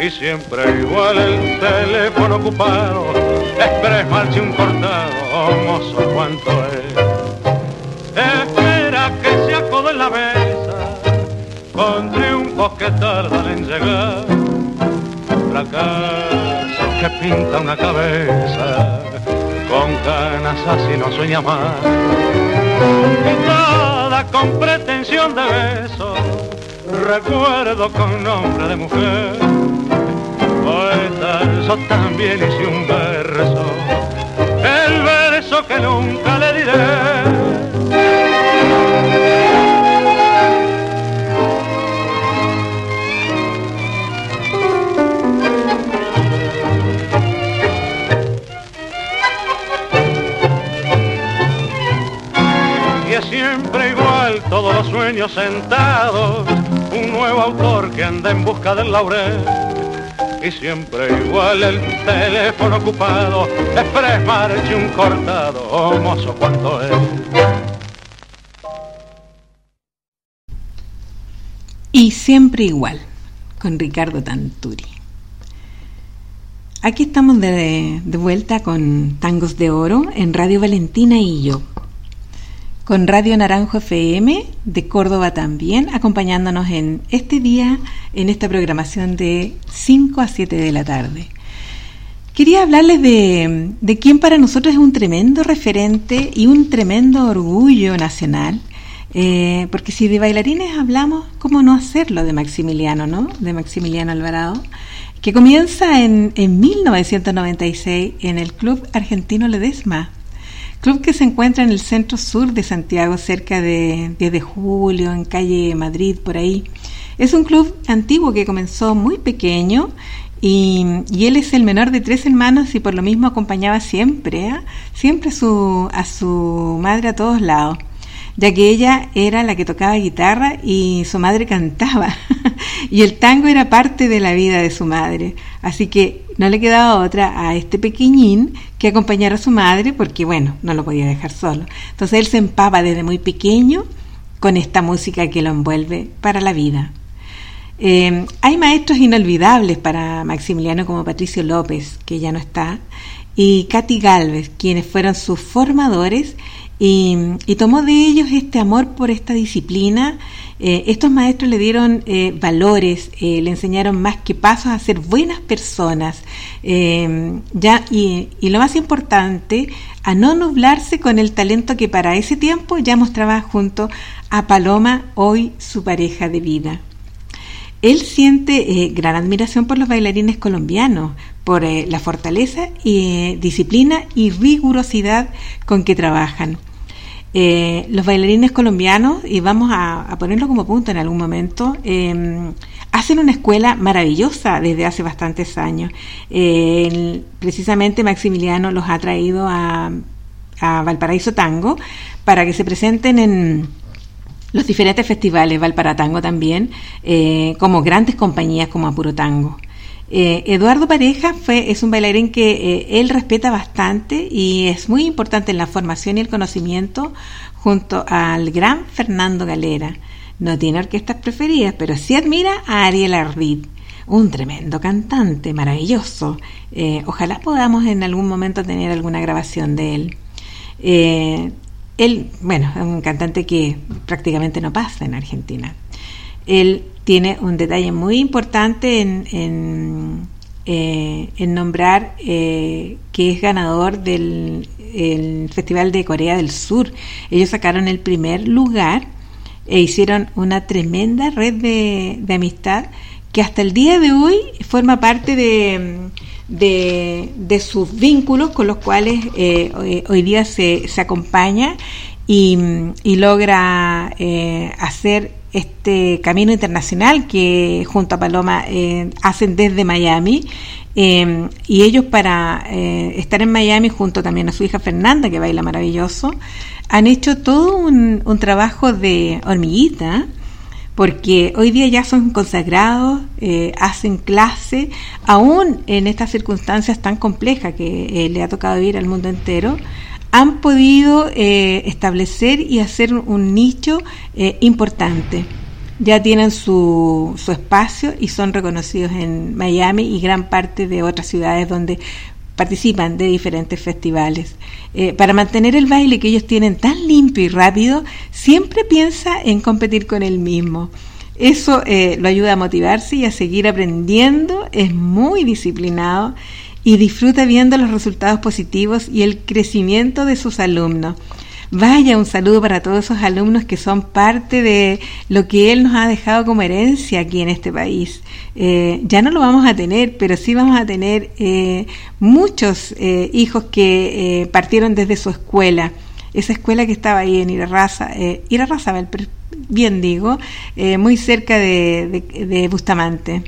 Y siempre igual el teléfono ocupado, esperes marche un cortado, mozo cuánto es. Espera que se acode en la mesa, con triunfos que tardan en llegar. Fracaso que pinta una cabeza, con ganas así no sueña más. Pintada con pretensión de beso, recuerdo con nombre de mujer. Poeta, yo también hice un verso, el verso que nunca le diré. siempre igual, todos los sueños sentados, un nuevo autor que anda en busca del laurel. Y siempre igual el teléfono ocupado, express marche un cortado, oh mozo cuánto es. Y siempre igual, con Ricardo Tanturi. Aquí estamos de vuelta con Tangos de Oro en Radio Valentina y yo con Radio Naranjo FM de Córdoba también, acompañándonos en este día, en esta programación de 5 a 7 de la tarde. Quería hablarles de, de quien para nosotros es un tremendo referente y un tremendo orgullo nacional, eh, porque si de bailarines hablamos, ¿cómo no hacerlo de Maximiliano, no? De Maximiliano Alvarado, que comienza en, en 1996 en el Club Argentino Ledesma, Club que se encuentra en el centro sur de Santiago, cerca de 10 de julio, en calle Madrid, por ahí. Es un club antiguo que comenzó muy pequeño y, él es el menor de tres hermanos y por lo mismo acompañaba siempre, ¿eh? siempre a su, a su madre a todos lados ya que ella era la que tocaba guitarra y su madre cantaba. y el tango era parte de la vida de su madre. Así que no le quedaba otra a este pequeñín que acompañar a su madre porque, bueno, no lo podía dejar solo. Entonces él se empapa desde muy pequeño con esta música que lo envuelve para la vida. Eh, hay maestros inolvidables para Maximiliano como Patricio López, que ya no está, y Katy Galvez, quienes fueron sus formadores y, tomó de ellos este amor por esta disciplina. Eh, estos maestros le dieron eh, valores, eh, le enseñaron más que pasos a ser buenas personas, ya, y, lo más importante, a no nublarse con el talento que para ese tiempo ya mostraba junto a Paloma, hoy su pareja de vida. Él siente gran admiración por los bailarines colombianos, por la fortaleza disciplina y rigurosidad con que trabajan. Eh, los bailarines colombianos, y vamos a, ponerlo como punto en algún momento, em, hacen una escuela maravillosa desde hace bastantes años. precisamente Maximiliano los ha traído a, Valparaíso Tango para que se presenten en los diferentes festivales, Valparatango también, eh, como grandes compañías como Apuro Tango. Eh, Eduardo Pareja fue, es un bailarín que eh, él respeta bastante y es muy importante en la formación y el conocimiento junto al gran Fernando Galera. No tiene orquestas preferidas, pero sí admira a Ariel Ardid, un tremendo cantante, maravilloso. Eh, ojalá podamos en algún momento tener alguna grabación de él. él, bueno, es un cantante que prácticamente no pasa en Argentina. Él tiene un detalle muy importante en, en, eh, nombrar eh, que es ganador del Festival de Corea del Sur. Ellos sacaron el primer lugar e hicieron una tremenda red de, amistad que hasta el día de hoy forma parte de, de, sus vínculos con los cuales eh, hoy, día se, se acompaña y, y logra hacer este camino internacional que junto a Paloma eh, hacen desde Miami. Eh, y ellos para estar en Miami junto también a su hija Fernanda, que baila maravilloso, han hecho todo un, un trabajo de hormiguita porque hoy día ya son consagrados, hacen clase, aún en estas circunstancias tan complejas que le ha tocado vivir al mundo entero, han podido eh, establecer y hacer un, nicho eh, importante. Ya tienen su, su espacio y son reconocidos en Miami y gran parte de otras ciudades donde participan de diferentes festivales. Eh, para mantener el baile que ellos tienen tan limpio y rápido, siempre piensa en competir con él mismo. Eso lo ayuda a motivarse y a seguir aprendiendo, es muy disciplinado y disfruta viendo los resultados positivos y el crecimiento de sus alumnos. Vaya un saludo para todos esos alumnos que son parte de lo que él nos ha dejado como herencia aquí en este país. Eh, ya no lo vamos a tener, pero sí vamos a tener eh, muchos eh, hijos que partieron desde su escuela. Esa escuela que estaba ahí en Irarraza, Irarraza, bien digo, muy cerca de Bustamante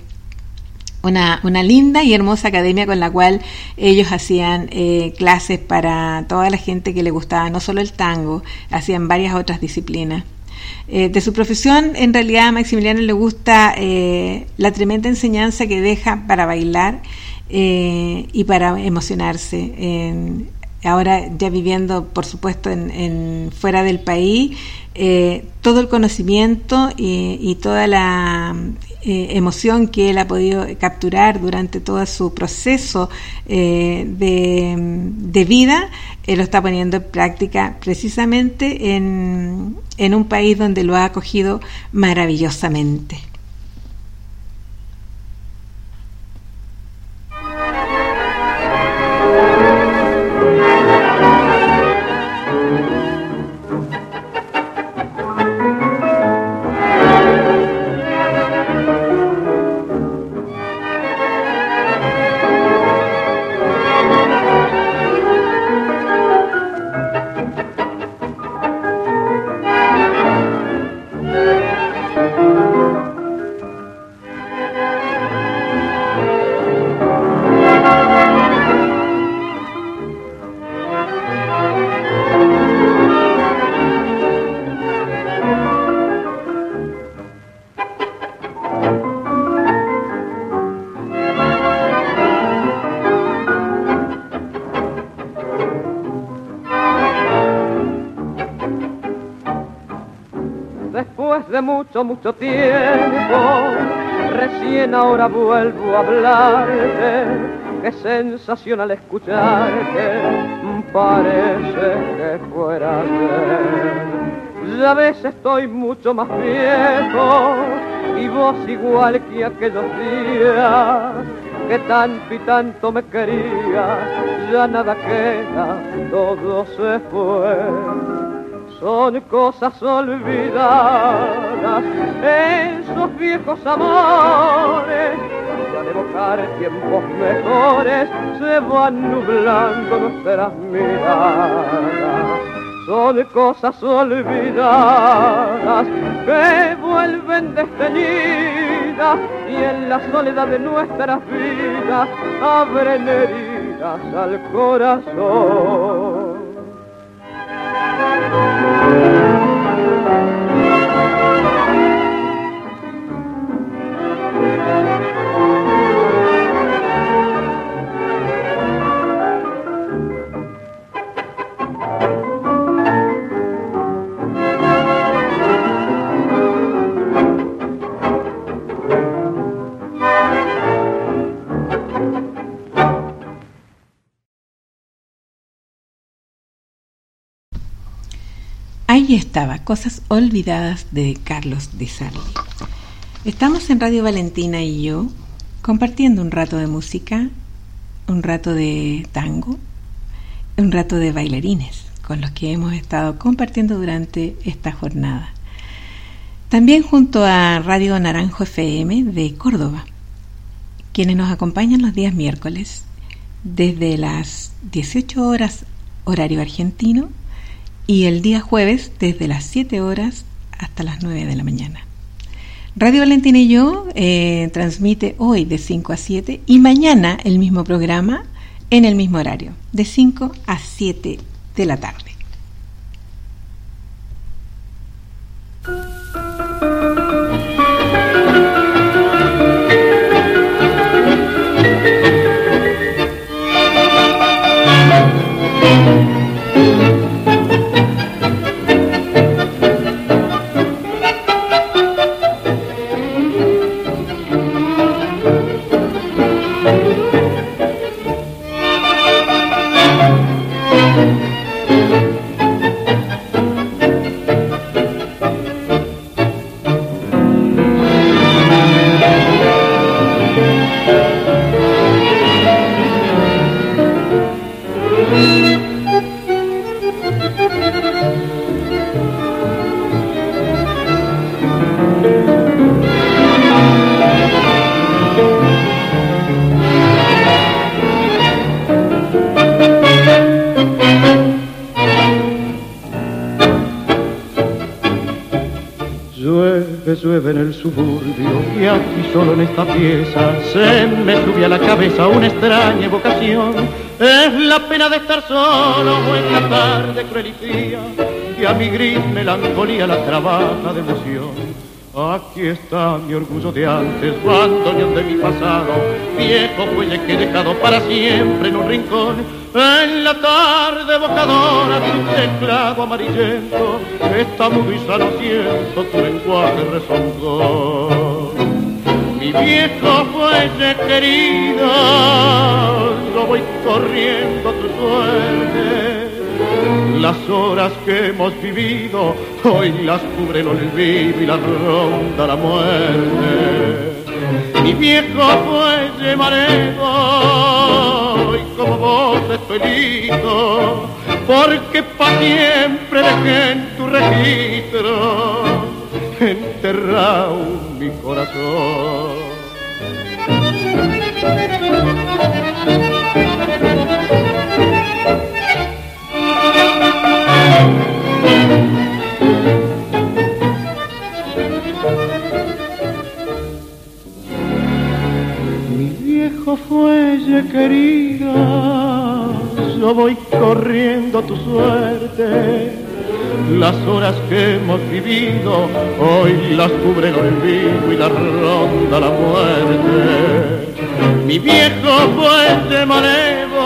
una, una, linda y hermosa academia con la cual ellos hacían eh, clases para toda la gente que le gustaba no solo el tango, hacían varias otras disciplinas. Eh, de su profesión, en realidad a Maximiliano le gusta eh, la tremenda enseñanza que deja para bailar y para emocionarse. ahora ya viviendo, por supuesto, en, fuera del país, todo el conocimiento y toda la eh, emoción que él ha podido capturar durante todo su proceso eh, de, vida, él lo está poniendo en práctica precisamente en, en un país donde lo ha acogido maravillosamente. Mucho, tiempo, recién ahora vuelvo a hablarte, qué sensación al escucharte, parece que fuera ayer. Ya ves estoy mucho más viejo y vos igual que aquellos días que tanto y tanto me querías, ya nada queda, todo se fue son cosas olvidadas, esos viejos amores, y al evocar tiempos mejores se van nublando nuestras miradas. Son cosas olvidadas que vuelven desteñidas y en la soledad de nuestras vidas abren heridas al corazón. Ahí estaba, Cosas Olvidadas de Carlos Di Sarli. Estamos en Radio Valentina y yo compartiendo un rato de música, un rato de tango, un rato de bailarines con los que hemos estado compartiendo durante esta jornada. También junto a Radio Naranjo FM de Córdoba, quienes nos acompañan los días miércoles desde las 18 horas horario argentino y el día jueves desde las 7 horas hasta las 9 de la mañana. Radio Valentina y yo eh, transmite hoy de 5 a 7 y mañana el mismo programa en el mismo horario, de 5 a 7 de la tarde. De estar solo en la tarde cruel y y a mi gris melancolía la trabaja de emoción. Aquí está mi orgullo de antes, bandoneón de mi pasado, viejo fuelle que he dejado para siempre en un rincón. En la tarde evocadora, tu teclado amarillento, está mudo y sano siento tu lenguaje rezongón mi viejo fuelle querido, voy corriendo a tu suerte. Las horas que hemos vivido, hoy las cubre el olvido y las ronda la muerte. Mi viejo fuelle mareo, y como vos estoy listo, porque pa' siempre dejé en tu registro enterrado mi corazón. Fuelle querida, yo voy corriendo a tu suerte las horas que hemos vivido, hoy las cubre el olvido y la ronda la muerte. Mi viejo puente manevo,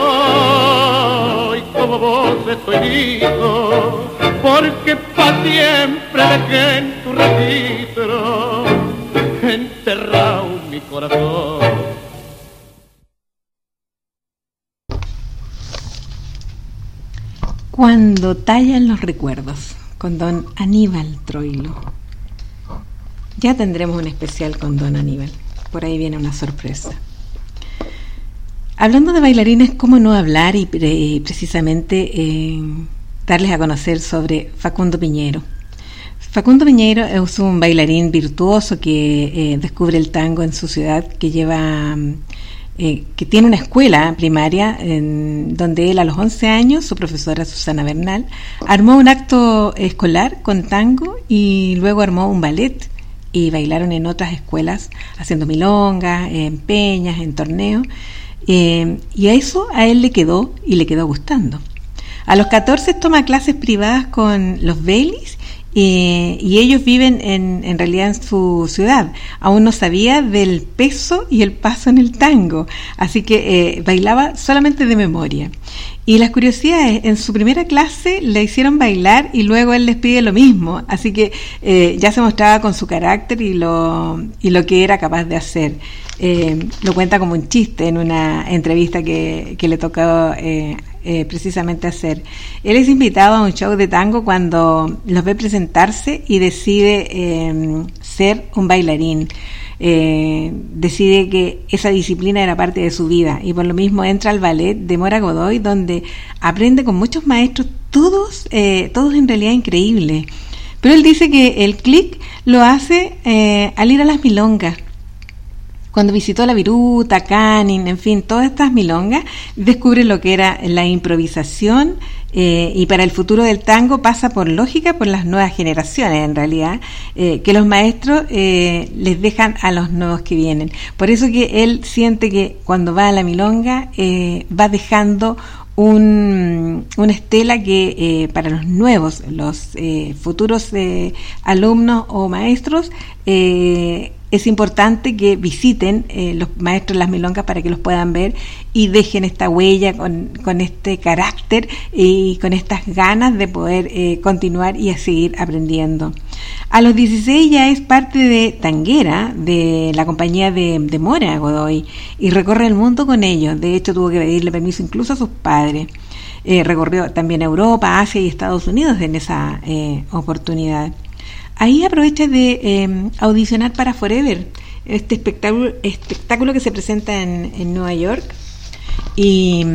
y como vos estoy listo, porque pa' siempre dejé en tu registro enterrado mi corazón. Cuando tallan los recuerdos, con don Aníbal Troilo. Ya tendremos un especial con don Aníbal. Por ahí viene una sorpresa. Hablando de bailarines, ¿cómo no hablar y precisamente eh, darles a conocer sobre Facundo Piñero? Facundo Piñero es un bailarín virtuoso que eh, descubre el tango en su ciudad, que lleva eh, que tiene una escuela primaria en donde él a los 11 años, su profesora Susana Bernal, armó un acto escolar con tango y luego armó un ballet y bailaron en otras escuelas haciendo milongas, en peñas, en torneos. Eh, y a eso a él le quedó y le quedó gustando. A los 14 toma clases privadas con los Baileys y ellos viven en, en, realidad en su ciudad. Aún no sabía del peso y el paso en el tango, así que eh, bailaba solamente de memoria. Y las curiosidades, en su primera clase le hicieron bailar y luego él les pide lo mismo, así que eh, ya se mostraba con su carácter y lo, y lo que era capaz de hacer. Eh, lo cuenta como un chiste en una entrevista que, que le tocó eh, eh, precisamente hacer. Él es invitado a un show de tango cuando los ve presentarse y decide em, ser un bailarín. Eh, decide que esa disciplina era parte de su vida y por lo mismo entra al ballet de Mora Godoy donde aprende con muchos maestros, todos, eh, todos en realidad increíbles. Pero él dice que el clic lo hace al ir a las milongas cuando visitó la Viruta, Canin, en fin, todas estas milongas, descubre lo que era la improvisación eh, y para el futuro del tango pasa por lógica por las nuevas generaciones en realidad, eh, que los maestros eh, les dejan a los nuevos que vienen. Por eso que él siente que cuando va a la milonga va dejando un, una estela que para los nuevos, los futuros alumnos o maestros, es importante que visiten eh, los maestros las milongas para que los puedan ver y dejen esta huella con, con este carácter y con estas ganas de poder eh, continuar y seguir aprendiendo. A los 16 ya es parte de Tanguera, de la compañía de, de Mora Godoy, y recorre el mundo con ellos. De hecho, tuvo que pedirle permiso incluso a sus padres. Eh, recorrió también Europa, Asia y Estados Unidos en esa oportunidad. Ahí aprovecha de em, audicionar para Forever, este espectáculo, que se presenta en, Nueva York y,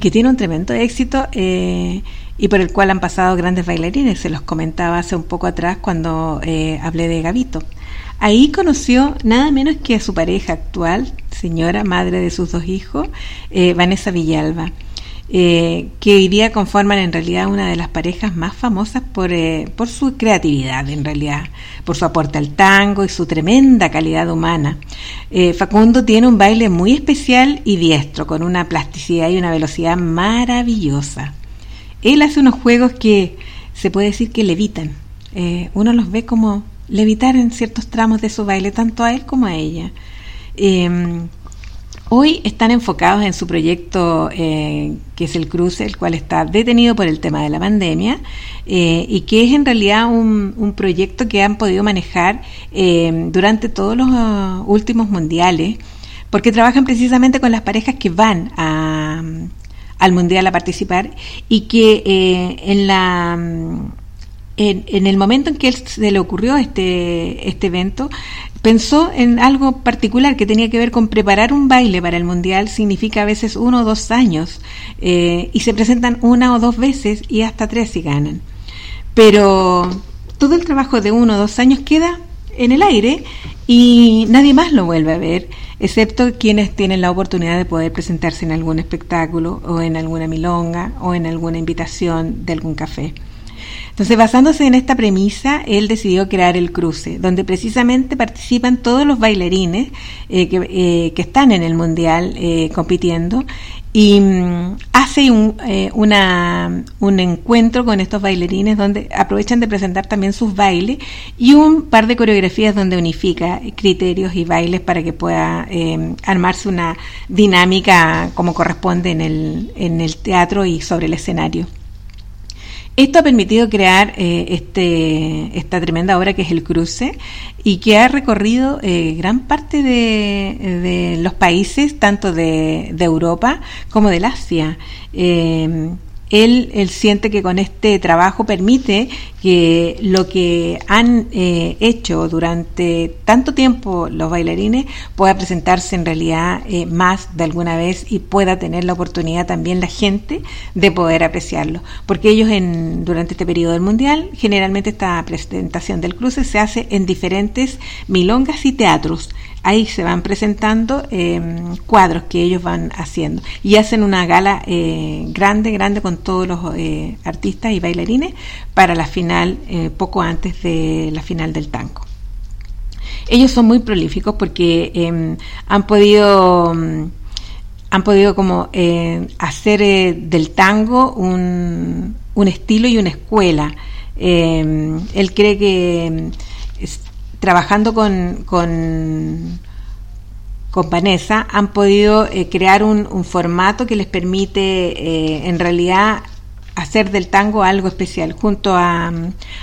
que tiene un tremendo éxito eh, y por el cual han pasado grandes bailarines. Se los comentaba hace un poco atrás cuando eh, hablé de Gavito. Ahí conoció nada menos que a su pareja actual, señora, madre de sus dos hijos, eh, Vanessa Villalba. Eh, que hoy día conforman en realidad una de las parejas más famosas por, eh, por su creatividad, en realidad, por su aporte al tango y su tremenda calidad humana. Eh, Facundo tiene un baile muy especial y diestro, con una plasticidad y una velocidad maravillosa. Él hace unos juegos que se puede decir que levitan. uno los ve como levitar en ciertos tramos de su baile, tanto a él como a ella. Hoy están enfocados en su proyecto eh, que es el cruce, el cual está detenido por el tema de la pandemia eh, y que es en realidad un, proyecto que han podido manejar eh, durante todos los uh, últimos mundiales, porque trabajan precisamente con las parejas que van al mundial a participar y que en la en, el momento en que él se le ocurrió este, este evento, pensó en algo particular que tenía que ver con preparar un baile para el mundial, significa a veces uno o dos años, eh, y se presentan una o dos veces y hasta tres si ganan. Pero todo el trabajo de uno o dos años queda en el aire y nadie más lo vuelve a ver, excepto quienes tienen la oportunidad de poder presentarse en algún espectáculo o en alguna milonga o en alguna invitación de algún café. Entonces, basándose en esta premisa, él decidió crear el cruce, donde precisamente participan todos los bailarines eh, eh, que, están en el Mundial eh, compitiendo y mm, hace un, una, un encuentro con estos bailarines donde aprovechan de presentar también sus bailes y un par de coreografías donde unifica criterios y bailes para que pueda armarse una dinámica como corresponde en el teatro y sobre el escenario. Esto ha permitido crear eh, este, esta tremenda obra que es El Cruce y que ha recorrido eh, gran parte de, los países, tanto de, Europa como del Asia. Eh, él, él, siente que con este trabajo permite que lo que han eh, hecho durante tanto tiempo los bailarines pueda presentarse en realidad eh, más de alguna vez y pueda tener la oportunidad también la gente de poder apreciarlo. Porque ellos en, durante este periodo del Mundial, generalmente esta presentación del cruce se hace en diferentes milongas y teatros ahí se van presentando em, cuadros que ellos van haciendo y hacen una gala eh, grande, grande con todos los eh, artistas y bailarines para la final, eh, poco antes de la final del tango. Ellos son muy prolíficos porque em, han podido mm, han podido como hacer del tango un, un, estilo y una escuela. Em, él cree que trabajando con, con, Vanessa, han podido eh, crear un, formato que les permite eh, en realidad hacer del tango algo especial. Junto a,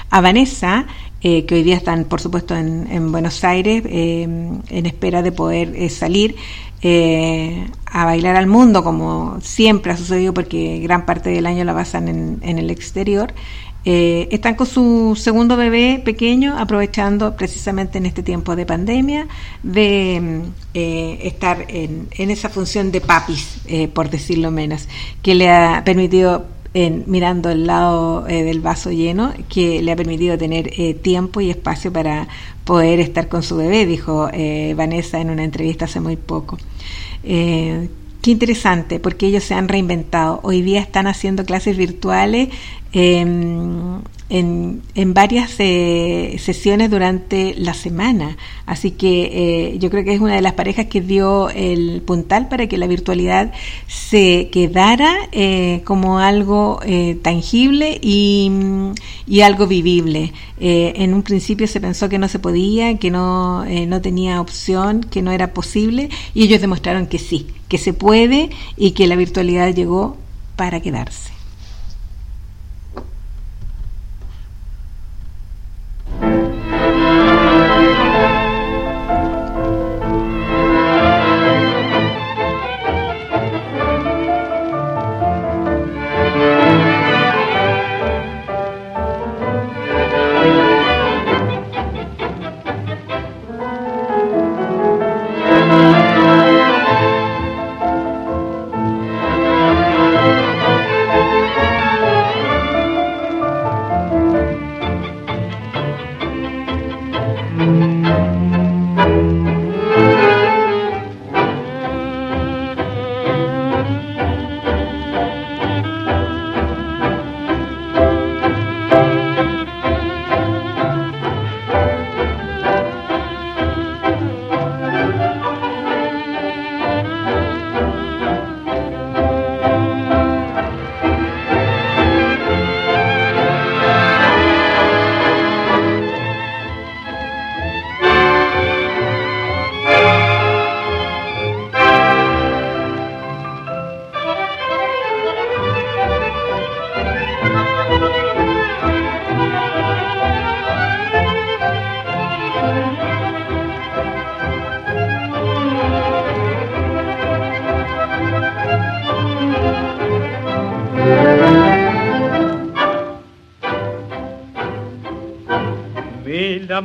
a Vanessa, eh, que hoy día están, por supuesto, en, Buenos Aires, en espera de poder salir. a bailar al mundo como siempre ha sucedido porque gran parte del año la pasan en, en el exterior eh, están con su segundo bebé pequeño, aprovechando precisamente en este tiempo de pandemia de mm, eh, estar en, esa función de papis, eh, por decirlo menos, que le ha permitido mirando el lado del vaso lleno, que le ha permitido tener tiempo y espacio para poder estar con su bebé, dijo Vanessa en una entrevista hace muy poco. qué interesante, porque ellos se han reinventado. Hoy día están haciendo clases virtuales en, en varias eh, sesiones durante la semana. Así que eh, yo creo que es una de las parejas que dio el puntal para que la virtualidad se quedara eh, como algo tangible y, y, algo vivible. en un principio se pensó que no se podía, que no, no tenía opción, que no era posible y ellos demostraron que sí, que se puede y que la virtualidad llegó para quedarse.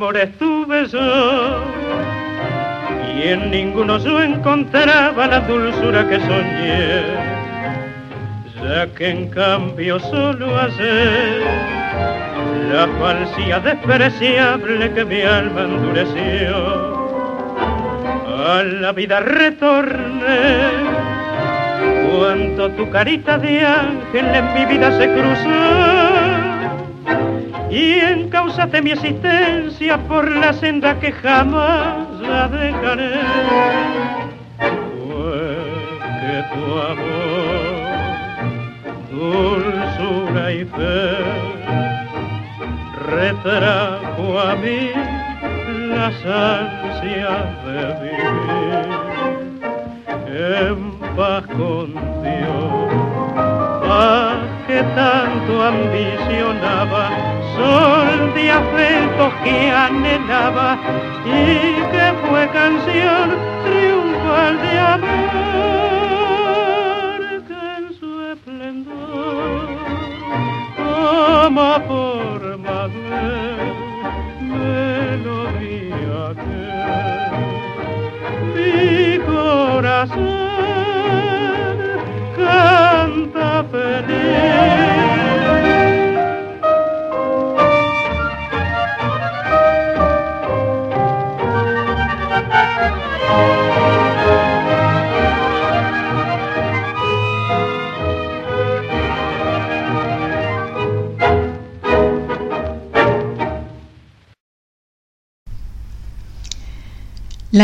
Amor estuve yo y en ninguno yo encontraba la dulzura que soñé, ya que en cambio solo hace la falsía despreciable que mi alma endureció. A la vida retorné cuando tu carita de ángel en mi vida se cruzó y en causa de mi existencia por la senda que jamás la dejaré.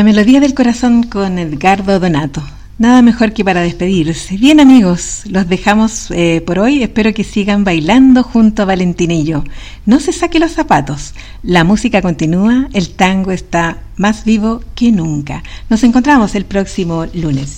Melodía del corazón con Edgardo Donato. Nada mejor que para despedirse. Bien amigos, los dejamos eh, por hoy. Espero que sigan bailando junto a Valentín y yo. No se saque los zapatos. La música continúa, el tango está más vivo que nunca. Nos encontramos el próximo lunes.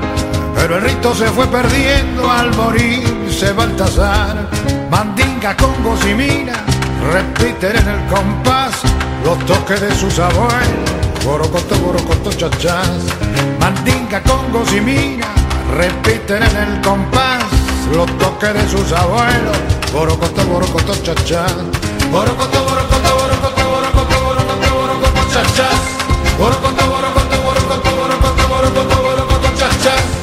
pero el rito se fue perdiendo al morirse Baltasar. Mandinga, congos y repiten en el compás los toques de sus abuelos. Borocoto, borocoto, chachás. Mandinga, congos y repiten en el compás los toques de sus abuelos. Borocoto, borocoto, chachás. Borocoto, borocoto, borocoto, borocoto, borocoto, borocoto, chachás. Borocoto, borocoto, borocoto, borocoto, borocoto, borocoto, chachás.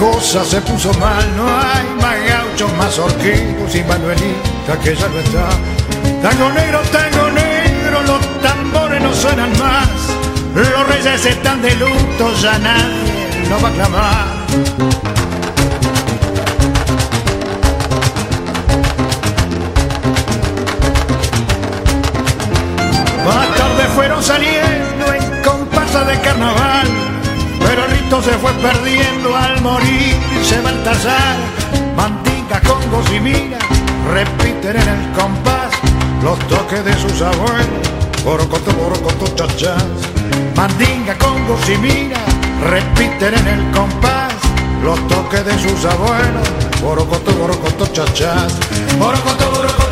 Cosa se puso mal, no hay más gauchos, más horquillos y Manuelita que ya no está. Tango negro, tango negro, los tambores no suenan más, los reyes están de luto, ya nadie no va a clamar. Al morir se Baltasar. Mandinga, congos y mina repiten en el compás los toques de sus abuelos. Borocoto, borocoto, chachás. Mandinga, congos y repiten en el compás los toques de sus abuelos. Borocoto, borocoto, chachás. Borocoto, borocoto.